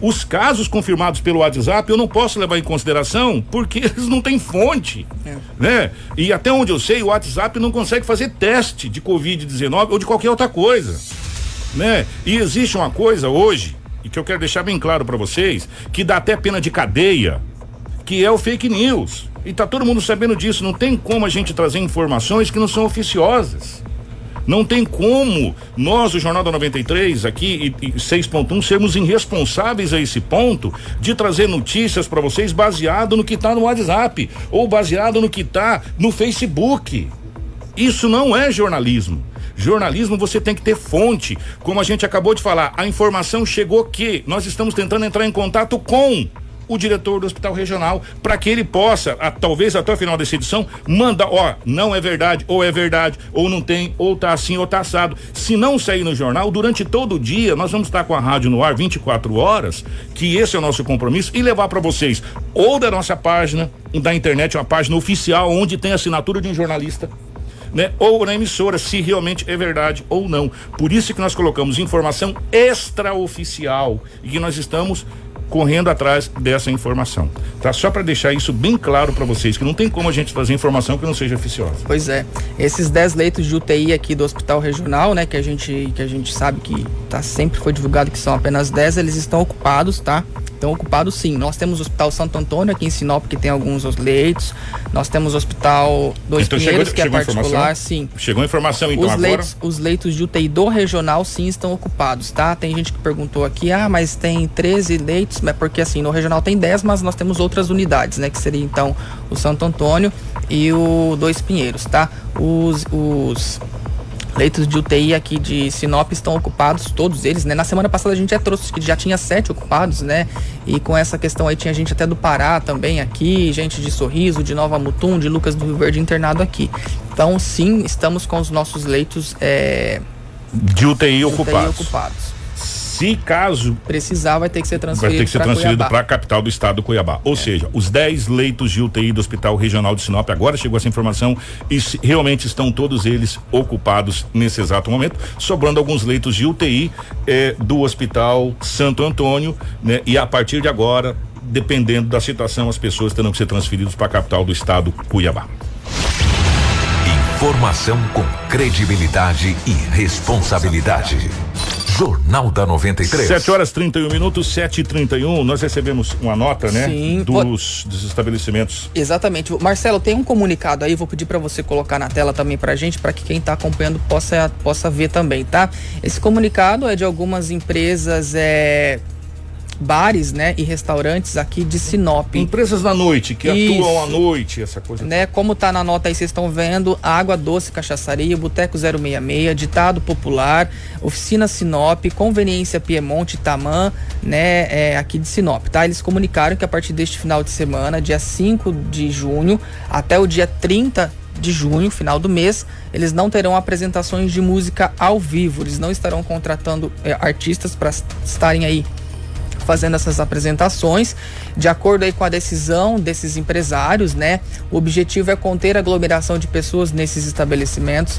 Os casos confirmados pelo WhatsApp eu não posso levar em consideração porque eles não têm fonte, é. né? E até onde eu sei, o WhatsApp não consegue fazer teste de Covid-19 ou de qualquer outra coisa, né? E existe uma coisa hoje e que eu quero deixar bem claro para vocês, que dá até pena de cadeia, que é o fake news. E tá todo mundo sabendo disso, não tem como a gente trazer informações que não são oficiosas. Não tem como nós, o Jornal da 93, aqui e, e 6.1, sermos irresponsáveis a esse ponto de trazer notícias para vocês baseado no que está no WhatsApp ou baseado no que está no Facebook. Isso não é jornalismo. Jornalismo você tem que ter fonte. Como a gente acabou de falar, a informação chegou que nós estamos tentando entrar em contato com o diretor do hospital regional para que ele possa, a, talvez até o final dessa edição, mandar, ó, não é verdade, ou é verdade, ou não tem, ou tá assim, ou tá assado. Se não sair no jornal, durante todo o dia, nós vamos estar com a rádio no ar 24 horas, que esse é o nosso compromisso, e levar para vocês, ou da nossa página, da internet, uma página oficial, onde tem assinatura de um jornalista né? Ou na emissora, se realmente é verdade ou não. Por isso que nós colocamos informação extraoficial e que nós estamos correndo atrás dessa informação. Tá? Só para deixar isso bem claro para vocês, que não tem como a gente fazer informação que não seja oficiosa. Pois é. Esses 10 leitos de UTI aqui do Hospital Regional, né, que a gente que a gente sabe que tá sempre foi divulgado que são apenas 10, eles estão ocupados, tá? Estão ocupados sim. Nós temos o Hospital Santo Antônio aqui em Sinop, que tem alguns leitos. Nós temos o Hospital Dois então, Pinheiros, chegou, que é particular, sim. Chegou informação então os agora? Leitos, os leitos de UTI do regional sim estão ocupados, tá? Tem gente que perguntou aqui, ah, mas tem 13 leitos, mas porque assim, no regional tem 10, mas nós temos outras unidades, né? Que seria então o Santo Antônio e o Dois Pinheiros, tá? Os, os leitos de UTI aqui de Sinop estão ocupados, todos eles, né? Na semana passada a gente já trouxe que já tinha sete ocupados, né? E com essa questão aí tinha gente até do Pará também aqui, gente de Sorriso, de Nova Mutum, de Lucas do Rio Verde internado aqui. Então, sim, estamos com os nossos leitos é, de UTI, de ocupados. UTI ocupados se caso precisar, vai ter que ser transferido vai ter que ser transferido para a capital do estado do Cuiabá. Ou é. seja, os 10 leitos de UTI do Hospital Regional de Sinop agora chegou essa informação e se, realmente estão todos eles ocupados nesse exato momento, sobrando alguns leitos de UTI eh, do Hospital Santo Antônio, né? E a partir de agora, dependendo da situação, as pessoas terão que ser transferidas para a capital do estado Cuiabá. Informação com credibilidade e responsabilidade. Jornal da 93. 7 horas 31 minutos, 7 e 31 Nós recebemos uma nota, né? Sim. Dos, dos estabelecimentos. Exatamente. Marcelo, tem um comunicado aí, vou pedir para você colocar na tela também pra gente, para que quem tá acompanhando possa, possa ver também, tá? Esse comunicado é de algumas empresas é, bares, né, e restaurantes aqui de Sinop. Empresas da noite que Isso. atuam à noite, essa coisa. Né, como tá na nota aí vocês estão vendo, Água Doce Cachaçaria, Boteco 066, Ditado Popular, Oficina Sinop, Conveniência Piemonte Tamã, né, é, aqui de Sinop, tá? Eles comunicaram que a partir deste final de semana, dia 5 de junho até o dia 30 de junho, final do mês, eles não terão apresentações de música ao vivo. Eles não estarão contratando é, artistas para estarem aí fazendo essas apresentações, de acordo aí com a decisão desses empresários, né? O objetivo é conter a aglomeração de pessoas nesses estabelecimentos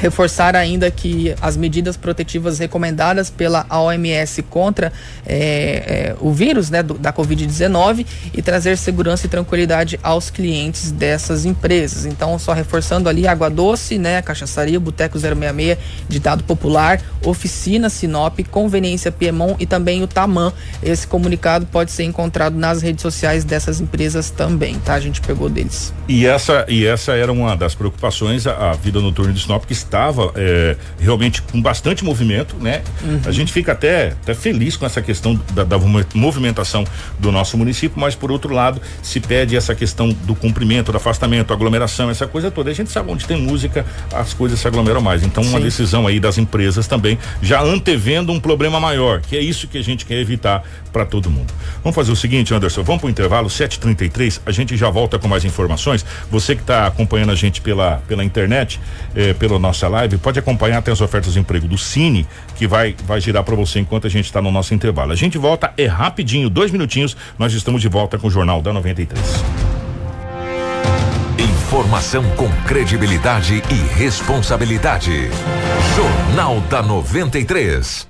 reforçar ainda que as medidas protetivas recomendadas pela OMS contra é, é, o vírus né, do, da Covid-19 e trazer segurança e tranquilidade aos clientes dessas empresas. Então, só reforçando ali, Água Doce, né, Cachaçaria, Boteco 066, Ditado Popular, Oficina Sinop, Conveniência Piemont e também o Tamã. Esse comunicado pode ser encontrado nas redes sociais dessas empresas também, tá? A gente pegou deles. E essa, e essa era uma das preocupações, a, a vida noturna de Sinop, que estava é, realmente com bastante movimento, né? Uhum. A gente fica até, até feliz com essa questão da, da, movimentação do nosso município, mas por outro lado se pede essa questão do cumprimento, do afastamento, aglomeração, essa coisa toda. A gente sabe onde tem música, as coisas se aglomeram mais. Então Sim. uma decisão aí das empresas também já antevendo um problema maior, que é isso que a gente quer evitar para todo mundo. Vamos fazer o seguinte, Anderson, vamos para o intervalo 7:33. A gente já volta com mais informações. Você que está acompanhando a gente pela pela internet, eh, pela nossa live, pode acompanhar até as ofertas de emprego do Cine, que vai vai girar para você enquanto a gente está no nosso intervalo. A gente volta é rapidinho, dois minutinhos. Nós estamos de volta com o Jornal da 93. Informação com credibilidade e responsabilidade. Jornal da 93.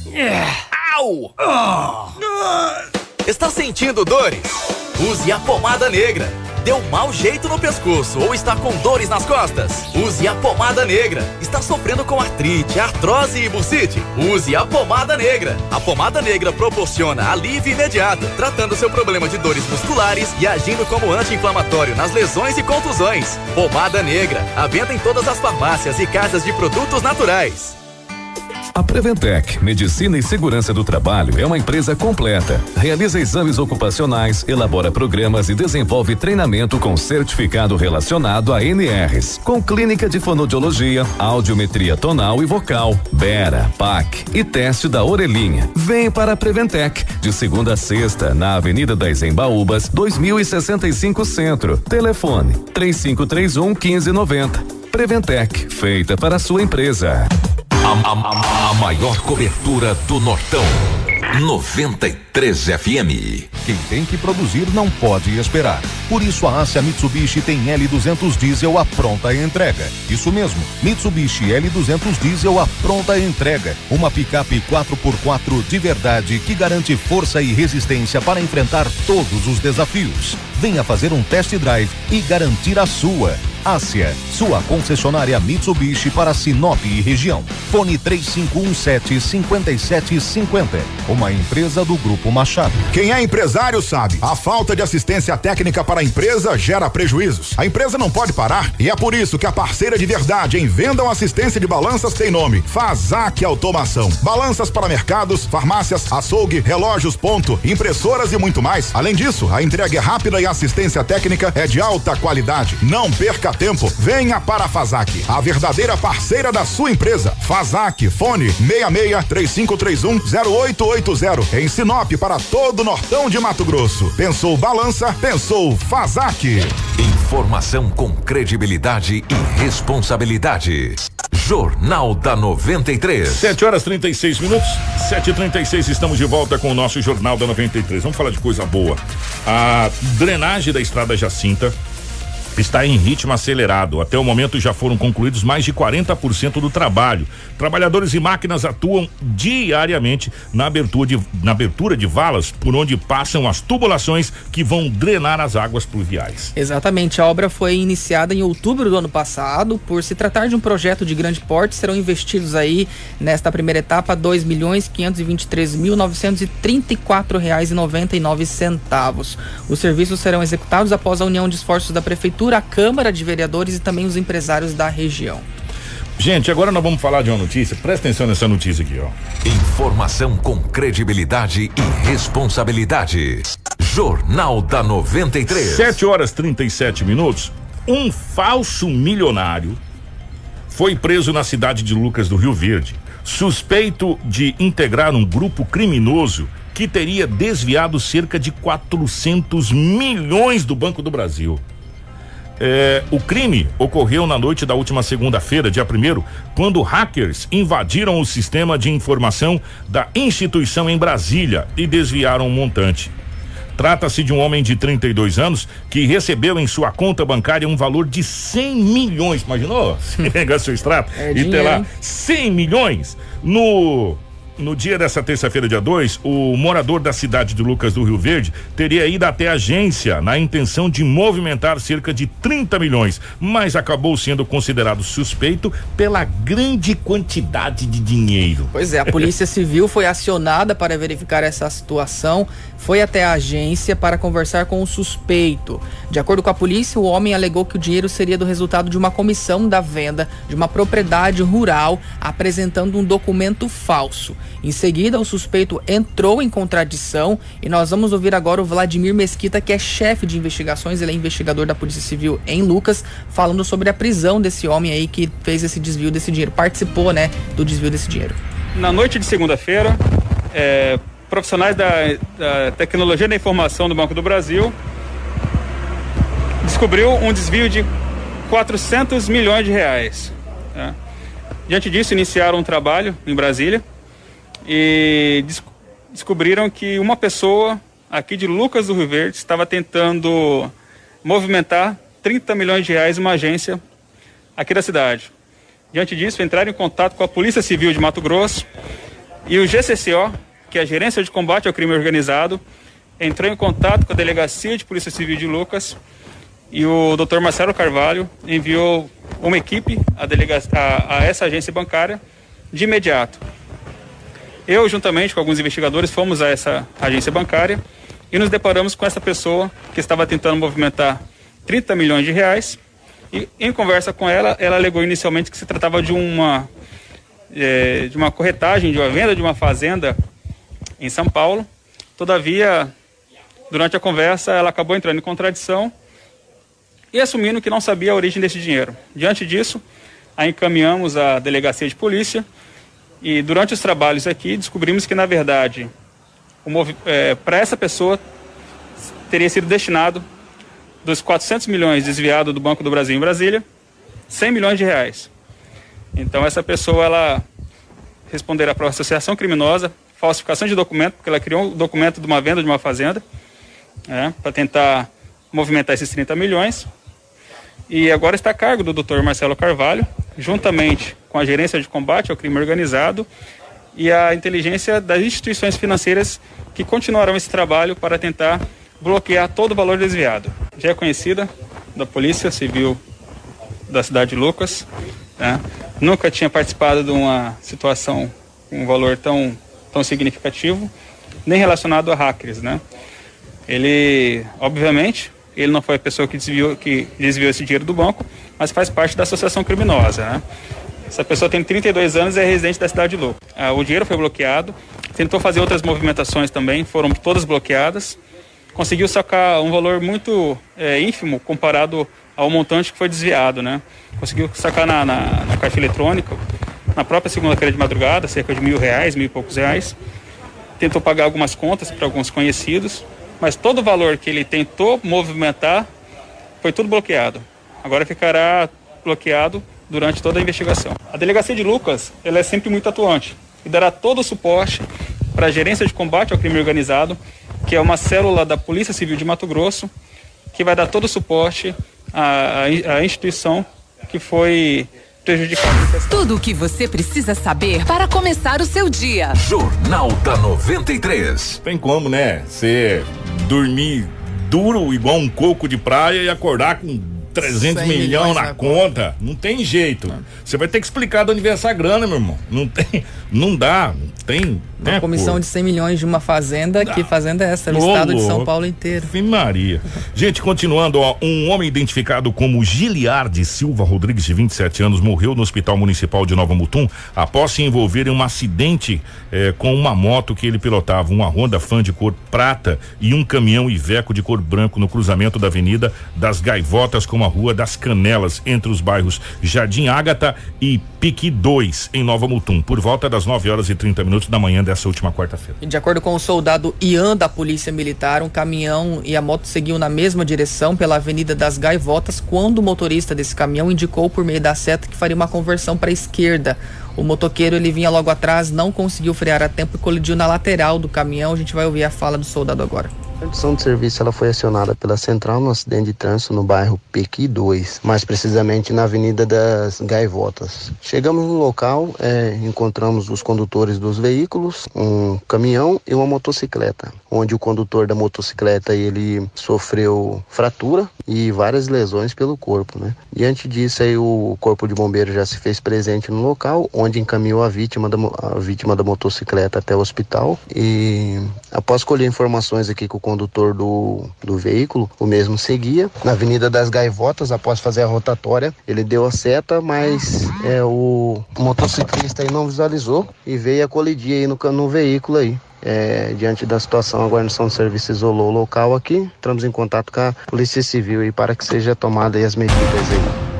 Au! Está sentindo dores? Use a pomada negra. Deu mau jeito no pescoço ou está com dores nas costas? Use a pomada negra. Está sofrendo com artrite, artrose e bursite? Use a pomada negra. A pomada negra proporciona alívio imediato, tratando seu problema de dores musculares e agindo como anti-inflamatório nas lesões e contusões. Pomada negra. A venda em todas as farmácias e casas de produtos naturais. A Preventec, Medicina e Segurança do Trabalho, é uma empresa completa. Realiza exames ocupacionais, elabora programas e desenvolve treinamento com certificado relacionado a NRs, com clínica de fonoaudiologia, audiometria tonal e vocal, Bera, PAC e teste da orelhinha. Vem para a Preventec, de segunda a sexta, na Avenida das Embaúbas, 2065 Centro. Telefone 3531 1590. Preventec, feita para a sua empresa. A, a, a, maior cobertura do Nortão. 93 FM. Quem tem que produzir não pode esperar. Por isso a Ásia Mitsubishi tem L200 Diesel à pronta entrega. Isso mesmo, Mitsubishi L200 Diesel à pronta entrega. Uma picape 4x4 de verdade que garante força e resistência para enfrentar todos os desafios. Venha fazer um test drive e garantir a sua. Ásia, sua concessionária Mitsubishi para Sinop e região. Fone 3517 5750. Uma empresa do Grupo Machado. Quem é empresário sabe, a falta de assistência técnica para a empresa gera prejuízos. A empresa não pode parar e é por isso que a parceira de verdade em venda ou assistência de balanças tem nome: Fazac Automação. Balanças para mercados, farmácias, açougue, relógios, ponto, impressoras e muito mais. Além disso, a entrega é rápida e a assistência técnica é de alta qualidade. Não perca tempo, venha para a Fazac, a verdadeira parceira da sua empresa. Fazac, fone 66 3531 0880 em Sinop para todo o Nortão de Mato Grosso. Pensou balança, pensou Fazac. Informação com credibilidade e responsabilidade. Jornal da 93. 7 horas 36 minutos, 7 e 36 estamos de volta com o nosso Jornal da 93. Vamos falar de coisa boa. A drenagem da estrada Jacinta está em ritmo acelerado. Até o momento já foram concluídos mais de 40% do trabalho. Trabalhadores e máquinas atuam diariamente na abertura, de, na abertura de valas por onde passam as tubulações que vão drenar as águas pluviais. Exatamente. A obra foi iniciada em outubro do ano passado. Por se tratar de um projeto de grande porte, serão investidos aí nesta primeira etapa dois milhões quinhentos e vinte e três mil novecentos e trinta e quatro reais e noventa e nove centavos. Os serviços serão executados após a união de esforços da prefeitura, a Câmara de Vereadores e também os empresários da região. Gente, agora nós vamos falar de uma notícia. Presta atenção nessa notícia aqui, ó. Informação com credibilidade e responsabilidade. Jornal da 93. 7 horas 37 minutos. Um falso milionário foi preso na cidade de Lucas do Rio Verde, suspeito de integrar um grupo criminoso que teria desviado cerca de 400 milhões do Banco do Brasil. É, o crime ocorreu na noite da última segunda-feira, dia 1 quando hackers invadiram o sistema de informação da instituição em Brasília e desviaram um montante. Trata-se de um homem de 32 anos que recebeu em sua conta bancária um valor de 100 milhões. Imaginou? Pegar seu extrato É e ter dinheiro, lá hein? 100 milhões no no dia dessa terça-feira, dia 2, o morador da cidade de Lucas do Rio Verde teria ido até a agência na intenção de movimentar cerca de 30 milhões, mas acabou sendo considerado suspeito pela grande quantidade de dinheiro. Pois é, a Polícia Civil foi acionada para verificar essa situação, foi até a agência para conversar com o suspeito. De acordo com a polícia, o homem alegou que o dinheiro seria do resultado de uma comissão da venda de uma propriedade rural, apresentando um documento falso. Em seguida, o suspeito entrou em contradição e nós vamos ouvir agora o Vladimir Mesquita, que é chefe de investigações, ele é investigador da Polícia Civil em Lucas, falando sobre a prisão desse homem aí que fez esse desvio desse dinheiro, participou, né, do desvio desse dinheiro. Na noite de segunda-feira, é, profissionais da, da tecnologia da informação do Banco do Brasil descobriu um desvio de 400 milhões de reais. Né? Diante disso, iniciaram um trabalho em Brasília e des descobriram que uma pessoa aqui de Lucas do Rio Verde estava tentando movimentar 30 milhões de reais uma agência aqui da cidade. Diante disso, entraram em contato com a Polícia Civil de Mato Grosso e o GCCO, que é a Gerência de Combate ao Crime Organizado, entrou em contato com a Delegacia de Polícia Civil de Lucas e o Dr. Marcelo Carvalho enviou uma equipe a, a, a essa agência bancária de imediato. Eu, juntamente com alguns investigadores, fomos a essa agência bancária e nos deparamos com essa pessoa que estava tentando movimentar 30 milhões de reais. E em conversa com ela, ela alegou inicialmente que se tratava de uma, é, de uma corretagem, de uma venda de uma fazenda em São Paulo. Todavia, durante a conversa, ela acabou entrando em contradição e assumindo que não sabia a origem desse dinheiro. Diante disso, a encaminhamos à delegacia de polícia e durante os trabalhos aqui descobrimos que, na verdade, é, para essa pessoa teria sido destinado dos 400 milhões desviados do Banco do Brasil em Brasília, 100 milhões de reais. Então essa pessoa ela responderá para associação criminosa, falsificação de documento, porque ela criou um documento de uma venda de uma fazenda, né, para tentar movimentar esses 30 milhões. E agora está a cargo do Dr. Marcelo Carvalho, juntamente com a gerência de combate ao crime organizado e a inteligência das instituições financeiras que continuarão esse trabalho para tentar bloquear todo o valor desviado. Já é conhecida da Polícia Civil da cidade de Lucas, né? nunca tinha participado de uma situação com um valor tão, tão significativo, nem relacionado a hackers, né? Ele, obviamente, ele não foi a pessoa que desviou, que desviou esse dinheiro do banco, mas faz parte da associação criminosa. Né? Essa pessoa tem 32 anos e é residente da cidade de Louco. Ah, o dinheiro foi bloqueado, tentou fazer outras movimentações também, foram todas bloqueadas. Conseguiu sacar um valor muito é, ínfimo comparado ao montante que foi desviado. Né? Conseguiu sacar na, na, na caixa eletrônica, na própria segunda-feira de madrugada, cerca de mil reais, mil e poucos reais. Tentou pagar algumas contas para alguns conhecidos mas todo o valor que ele tentou movimentar foi tudo bloqueado. Agora ficará bloqueado durante toda a investigação. A delegacia de Lucas ela é sempre muito atuante e dará todo o suporte para a gerência de combate ao crime organizado, que é uma célula da Polícia Civil de Mato Grosso, que vai dar todo o suporte à, à instituição que foi prejudicado. Tudo o que você precisa saber para começar o seu dia. Jornal da 93. Tem como, né? Você dormir duro igual um coco de praia e acordar com 300 milhões, milhões na, na conta. conta. Não tem jeito. Você vai ter que explicar de onde vem essa grana, meu irmão. Não tem, não dá, não tem. Uma né, comissão pô. de 100 milhões de uma fazenda, que fazenda é essa? No Ô, estado de São Paulo inteiro. Fim Maria. Gente, continuando, ó, um homem identificado como Giliardi Silva Rodrigues, de 27 anos, morreu no Hospital Municipal de Nova Mutum após se envolver em um acidente eh, com uma moto que ele pilotava, uma Honda Fan de cor prata e um caminhão Iveco de cor branco no cruzamento da Avenida das Gaivotas com a Rua das Canelas, entre os bairros Jardim Ágata e Pique 2, em Nova Mutum, por volta das 9 horas e 30 minutos da manhã dessa última quarta-feira. De acordo com o soldado Ian da Polícia Militar, um caminhão e a moto seguiam na mesma direção pela Avenida das Gaivotas quando o motorista desse caminhão indicou por meio da seta que faria uma conversão para a esquerda. O motoqueiro ele vinha logo atrás, não conseguiu frear a tempo e colidiu na lateral do caminhão. A gente vai ouvir a fala do soldado agora. A condição de serviço ela foi acionada pela central no acidente de trânsito no bairro Pequi 2, mais precisamente na Avenida das Gaivotas. Chegamos no local, é, encontramos os condutores dos veículos, um caminhão e uma motocicleta, onde o condutor da motocicleta ele sofreu fratura e várias lesões pelo corpo, né? Diante disso aí o corpo de bombeiro já se fez presente no local, onde encaminhou a vítima da, a vítima da motocicleta até o hospital e após colher informações aqui com o condutor do, do veículo, o mesmo seguia. Na Avenida das Gaivotas, após fazer a rotatória, ele deu a seta, mas é, o motociclista aí não visualizou e veio a colidir aí no, no veículo aí. É, diante da situação, a guarnição de serviço isolou o local aqui. Entramos em contato com a Polícia Civil aí para que seja tomada as medidas aí.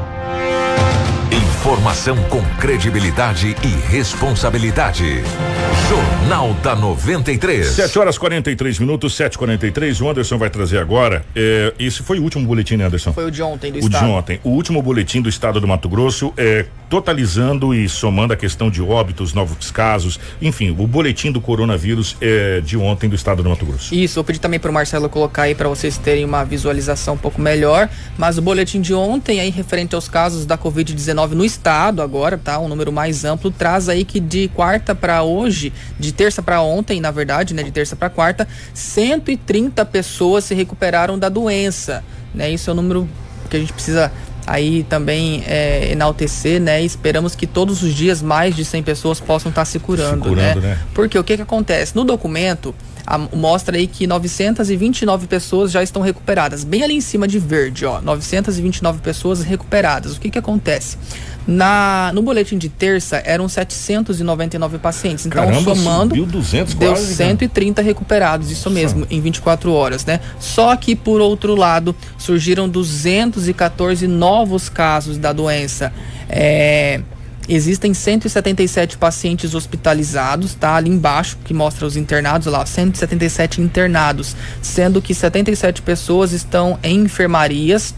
Informação com credibilidade e responsabilidade. Jornal da 93. 7 horas 43 minutos, 7h43. O Anderson vai trazer agora. É, esse foi o último boletim, né, Anderson? Foi o de ontem do o estado. de ontem. O último boletim do estado do Mato Grosso, é, totalizando e somando a questão de óbitos, novos casos, enfim, o boletim do coronavírus é, de ontem do estado do Mato Grosso. Isso, eu pedi também pro Marcelo colocar aí para vocês terem uma visualização um pouco melhor, mas o boletim de ontem aí referente aos casos da Covid-19 no estado agora, tá? Um número mais amplo traz aí que de quarta para hoje, de terça para ontem, na verdade, né, de terça para quarta, 130 pessoas se recuperaram da doença, né? Isso é um número que a gente precisa aí também é, enaltecer, né? E esperamos que todos os dias mais de 100 pessoas possam estar se curando, Se curando, né? né? Porque o que que acontece? No documento, a- mostra aí que 929 pessoas já estão recuperadas. Bem ali em cima de verde, ó. 929 pessoas recuperadas. O que que acontece? Na, no boletim de terça eram 799 pacientes. Então, Caramba, somando, subiu 200 deu quase, né? 130 recuperados, isso mesmo, em 24 horas, né? Só que, por outro lado, surgiram 214 novos casos da doença. É, Existem 177 pacientes hospitalizados, tá? Ali embaixo, que mostra os internados, lá, 177 internados, sendo que 77 pessoas estão em enfermarias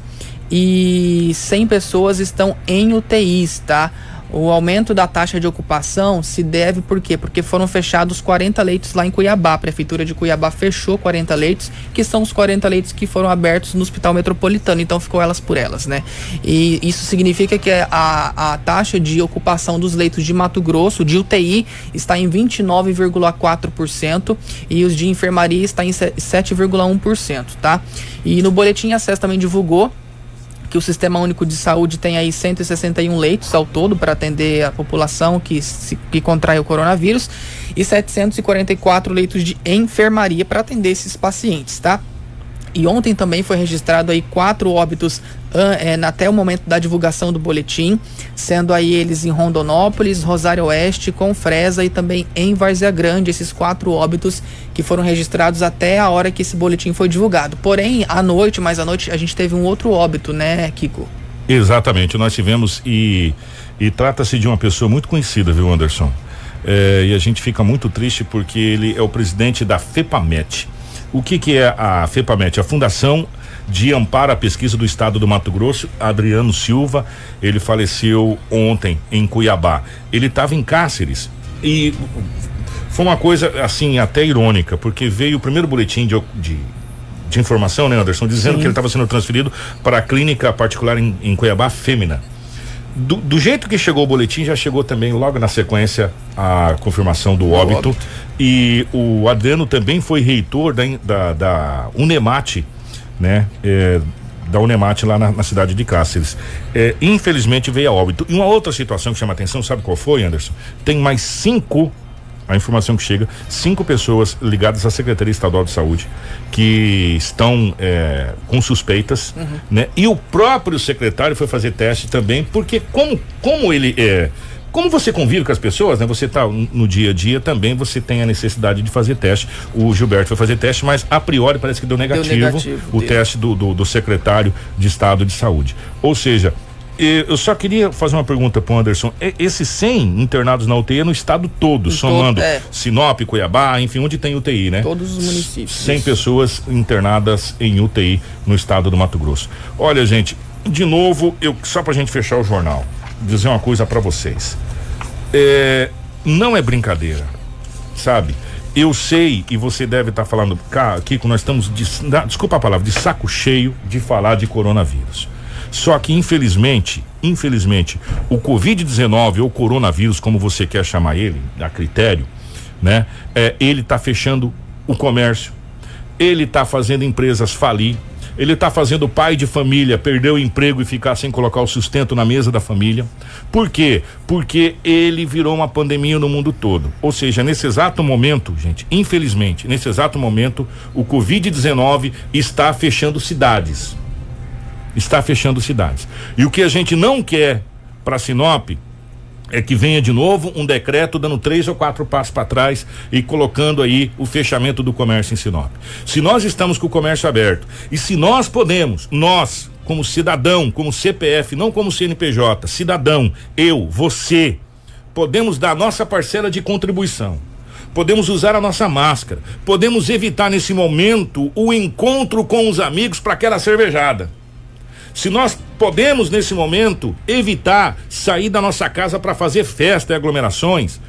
e 100 pessoas estão em UTIs, tá? O aumento da taxa de ocupação se deve por quê? Porque foram fechados 40 leitos lá em Cuiabá. A prefeitura de Cuiabá fechou 40 leitos, que são os 40 leitos que foram abertos no Hospital Metropolitano. Então ficou elas por elas, né? E isso significa que a, a taxa de ocupação dos leitos de Mato Grosso, de UTI, está em 29,4% e os de enfermaria está em 7,1%, tá? E no boletim acesso também divulgou que o Sistema Único de Saúde tem aí 161 leitos ao todo para atender a população que, se, que contrai o coronavírus e 744 leitos de enfermaria para atender esses pacientes, tá? E ontem também foi registrado aí quatro óbitos ah, é, até o momento da divulgação do boletim, sendo aí eles em Rondonópolis, Rosário Oeste, Confresa e também em Várzea Grande, esses quatro óbitos que foram registrados até a hora que esse boletim foi divulgado. Porém, à noite, mais à noite, a gente teve um outro óbito, né, Kiko? Exatamente, nós tivemos e, e trata-se de uma pessoa muito conhecida, viu, Anderson? É, e a gente fica muito triste porque ele é o presidente da FEPAMET. O que, que é a FEPAMET? A Fundação de Amparo à Pesquisa do Estado do Mato Grosso, Adriano Silva, ele faleceu ontem em Cuiabá. Ele estava em Cáceres e foi uma coisa assim até irônica, porque veio o primeiro boletim de, de, de informação, né, Anderson, dizendo Sim. que ele estava sendo transferido para a clínica particular em, em Cuiabá, Fêmea. Do, do jeito que chegou o boletim, já chegou também logo na sequência a confirmação do óbito. E o Adriano também foi reitor da, da, da Unemate, né? É, da Unemate lá na, na cidade de Cáceres. É, infelizmente veio a óbito. E uma outra situação que chama atenção, sabe qual foi, Anderson? Tem mais cinco a informação que chega, cinco pessoas ligadas à Secretaria Estadual de Saúde que estão é, com suspeitas, Uhum. né? E o próprio secretário foi fazer teste também, porque como, como ele é. Como você convive com as pessoas, né? Você tá no dia a dia também, você tem a necessidade de fazer teste. O Gilberto foi fazer teste, mas a priori parece que deu negativo, negativo, o deu. teste do, do, do secretário de Estado de Saúde. Ou seja, eu só queria fazer uma pergunta pro Anderson. E- Esses 100 internados na UTI é no estado todo, somando é. Sinop, Cuiabá, enfim, onde tem UTI, né? Todos os municípios. 100 pessoas internadas em UTI no estado do Mato Grosso. Olha, gente, de novo, eu só pra gente fechar o jornal, dizer uma coisa pra vocês. É, não é brincadeira, sabe? Eu sei e você deve estar falando, cá, Kiko, nós estamos de, desculpa a palavra, de saco cheio de falar de coronavírus. Só que infelizmente, infelizmente, o Covid-19 ou coronavírus, como você quer chamar ele, a critério, né? É, ele está fechando o comércio, ele está fazendo empresas falir, ele está fazendo pai de família perder o emprego e ficar sem colocar o sustento na mesa da família. Por quê? Porque ele virou uma pandemia no mundo todo. Ou seja, nesse exato momento, gente, infelizmente, nesse exato momento, o Covid-19 está fechando cidades. Está fechando cidades. E o que a gente não quer para Sinop é que venha de novo um decreto dando três ou quatro passos para trás e colocando aí o fechamento do comércio em Sinop. Se nós estamos com o comércio aberto e se nós podemos, nós, como cidadão, como CPF, não como CNPJ, cidadão, eu, você, podemos dar nossa parcela de contribuição podemos usar a nossa máscara, podemos evitar nesse momento o encontro com os amigos para aquela cervejada. Se nós podemos nesse momento evitar sair da nossa casa para fazer festa e aglomerações,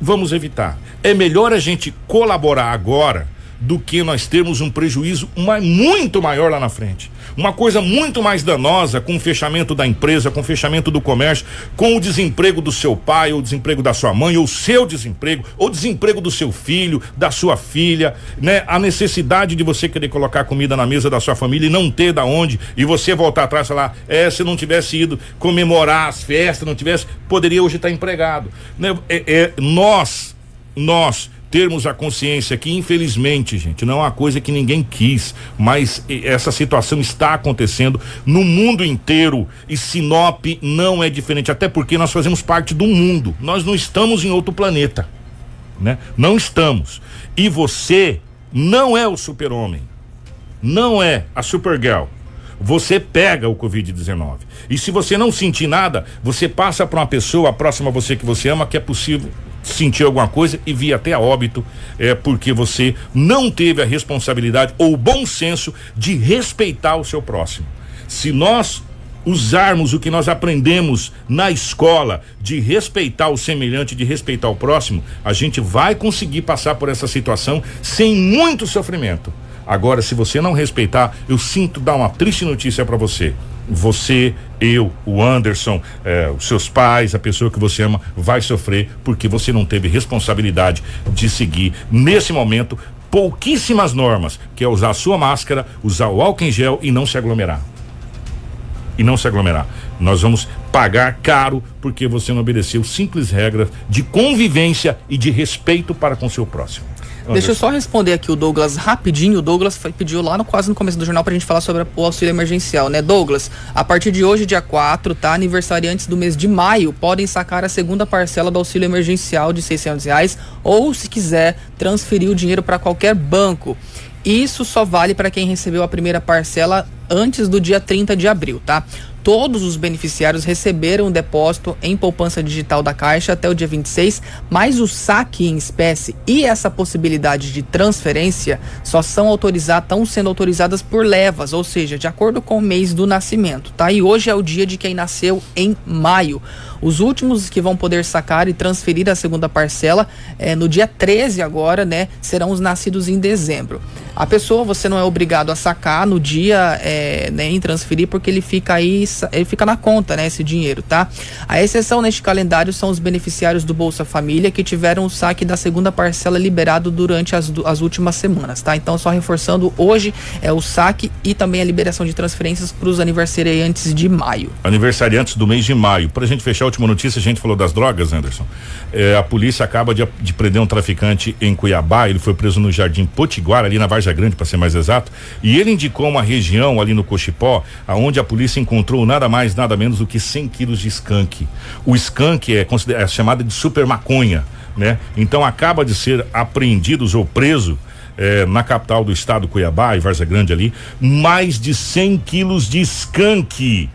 vamos evitar. É melhor a gente colaborar agora do que nós termos um prejuízo muito maior lá na frente. Uma coisa muito mais danosa com o fechamento da empresa, com o fechamento do comércio, com o desemprego do seu pai, ou o desemprego da sua mãe, ou o seu desemprego, ou o desemprego do seu filho, da sua filha, né? A necessidade de você querer colocar comida na mesa da sua família e não ter da onde, e você voltar atrás e falar, é, se não tivesse ido comemorar as festas, não tivesse, poderia hoje estar empregado. Né? É, é, nós, nós termos a consciência que, infelizmente, gente, não é uma coisa que ninguém quis, mas essa situação está acontecendo no mundo inteiro e Sinop não é diferente, até porque nós fazemos parte do mundo, nós não estamos em outro planeta, né? Não estamos. E você não é o super-homem, não é a Supergirl. Você pega o Covid-19. E se você não sentir nada, você passa para uma pessoa próxima a você que você ama que é possível sentir alguma coisa e vir até a óbito, é porque você não teve a responsabilidade ou o bom senso de respeitar o seu próximo. Se nós usarmos o que nós aprendemos na escola de respeitar o semelhante, de respeitar o próximo, a gente vai conseguir passar por essa situação sem muito sofrimento. Agora, se você não respeitar, eu sinto dar uma triste notícia para você você, eu, o Anderson, eh, os seus pais, a pessoa que você ama, vai sofrer porque você não teve responsabilidade de seguir nesse momento pouquíssimas normas, que é usar a sua máscara, usar o álcool em gel e não se aglomerar. E não se aglomerar. Nós vamos pagar caro porque você não obedeceu simples regras de convivência e de respeito para com seu próximo. Deixa eu só responder aqui o Douglas rapidinho. O Douglas pediu lá no, quase no começo do jornal pra gente falar sobre o auxílio emergencial, né? Douglas, a partir de hoje, dia 4, tá? Aniversariantes do mês de maio podem sacar a segunda parcela do auxílio emergencial de 600 reais ou, se quiser, transferir o dinheiro para qualquer banco. Isso só vale para quem recebeu a primeira parcela antes do dia 30 de abril, tá? Todos os beneficiários receberam o depósito em poupança digital da Caixa até o dia 26, mas o saque em espécie e essa possibilidade de transferência só são autorizadas, estão sendo autorizadas por levas, ou seja, de acordo com o mês do nascimento, tá? E hoje é o dia de quem nasceu em maio. Os últimos que vão poder sacar e transferir a segunda parcela é, no dia 13 agora, né? Serão os nascidos em dezembro. A pessoa, você não é obrigado a sacar no dia, é, né, em transferir, porque ele fica aí, ele fica na conta, né, esse dinheiro, tá? A exceção neste calendário são os beneficiários do Bolsa Família que tiveram o saque da segunda parcela liberado durante as, as últimas semanas, tá? Então, só reforçando, hoje é o saque e também a liberação de transferências para os aniversariantes de maio. Aniversariantes do mês de maio. Para a gente fechar a última notícia, a gente falou das drogas, Anderson. É, a polícia acaba de, de prender um traficante em Cuiabá. Ele foi preso no Jardim Potiguar, ali na Varja Grande, para ser mais exato. E ele indicou uma região ali no Cochipó, aonde a polícia encontrou nada mais, nada menos do que 100 quilos de skunk. O skunk é, é chamado de super maconha, né? Então acaba de ser apreendidos ou preso eh, na capital do estado, Cuiabá e Varza Grande ali, mais de 100 quilos de skunk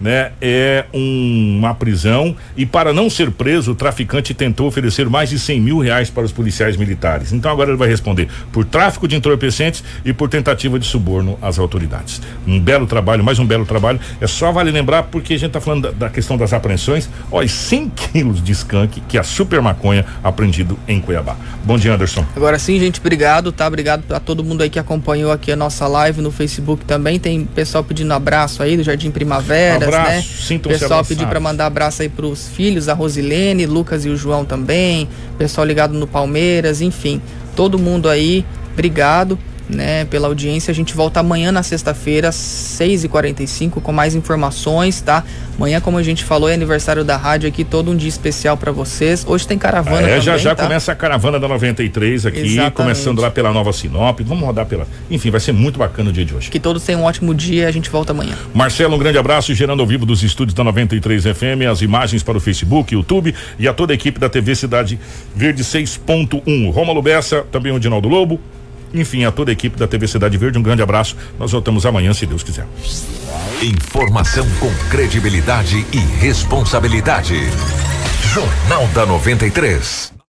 né, é um, uma prisão e para não ser preso, o traficante tentou oferecer mais de 100 mil reais para os policiais militares. Então agora ele vai responder por tráfico de entorpecentes e por tentativa de suborno às autoridades. Um belo trabalho, mais um belo trabalho. É só vale lembrar porque a gente está falando da, da, questão das apreensões. Olha, 100 quilos de skunk que é a super maconha apreendido em Cuiabá. Bom dia, Anderson. Agora sim, gente, obrigado, tá? Obrigado a todo mundo aí que acompanhou aqui a nossa live no Facebook também. Tem pessoal pedindo abraço aí do Jardim Primavera abraço, né? sintam-se Pessoal pediu para mandar abraço aí pros filhos, a Rosilene, Lucas e o João também, pessoal ligado no Palmeiras, enfim, todo mundo aí, obrigado né, pela audiência. A gente volta amanhã na sexta-feira, 6h45, com mais informações, tá? Amanhã, como a gente falou, é aniversário da rádio aqui, todo um dia especial para vocês. Hoje tem caravana ah, é, também, já já tá? começa a caravana da 93 aqui, Exatamente. começando lá pela Nova Sinop. Vamos rodar pela. Enfim, vai ser muito bacana o dia de hoje. Que todos tenham um ótimo dia, a gente volta amanhã. Marcelo, um grande abraço, gerando ao vivo dos estúdios da 93 FM, as imagens para o Facebook, YouTube e a toda a equipe da TV Cidade Verde 6.1. Rômulo Bessa, também o Dinaldo Lobo, enfim, a toda a equipe da TV Cidade Verde, um grande abraço. Nós voltamos amanhã, se Deus quiser. Informação com credibilidade e responsabilidade. Jornal da 93.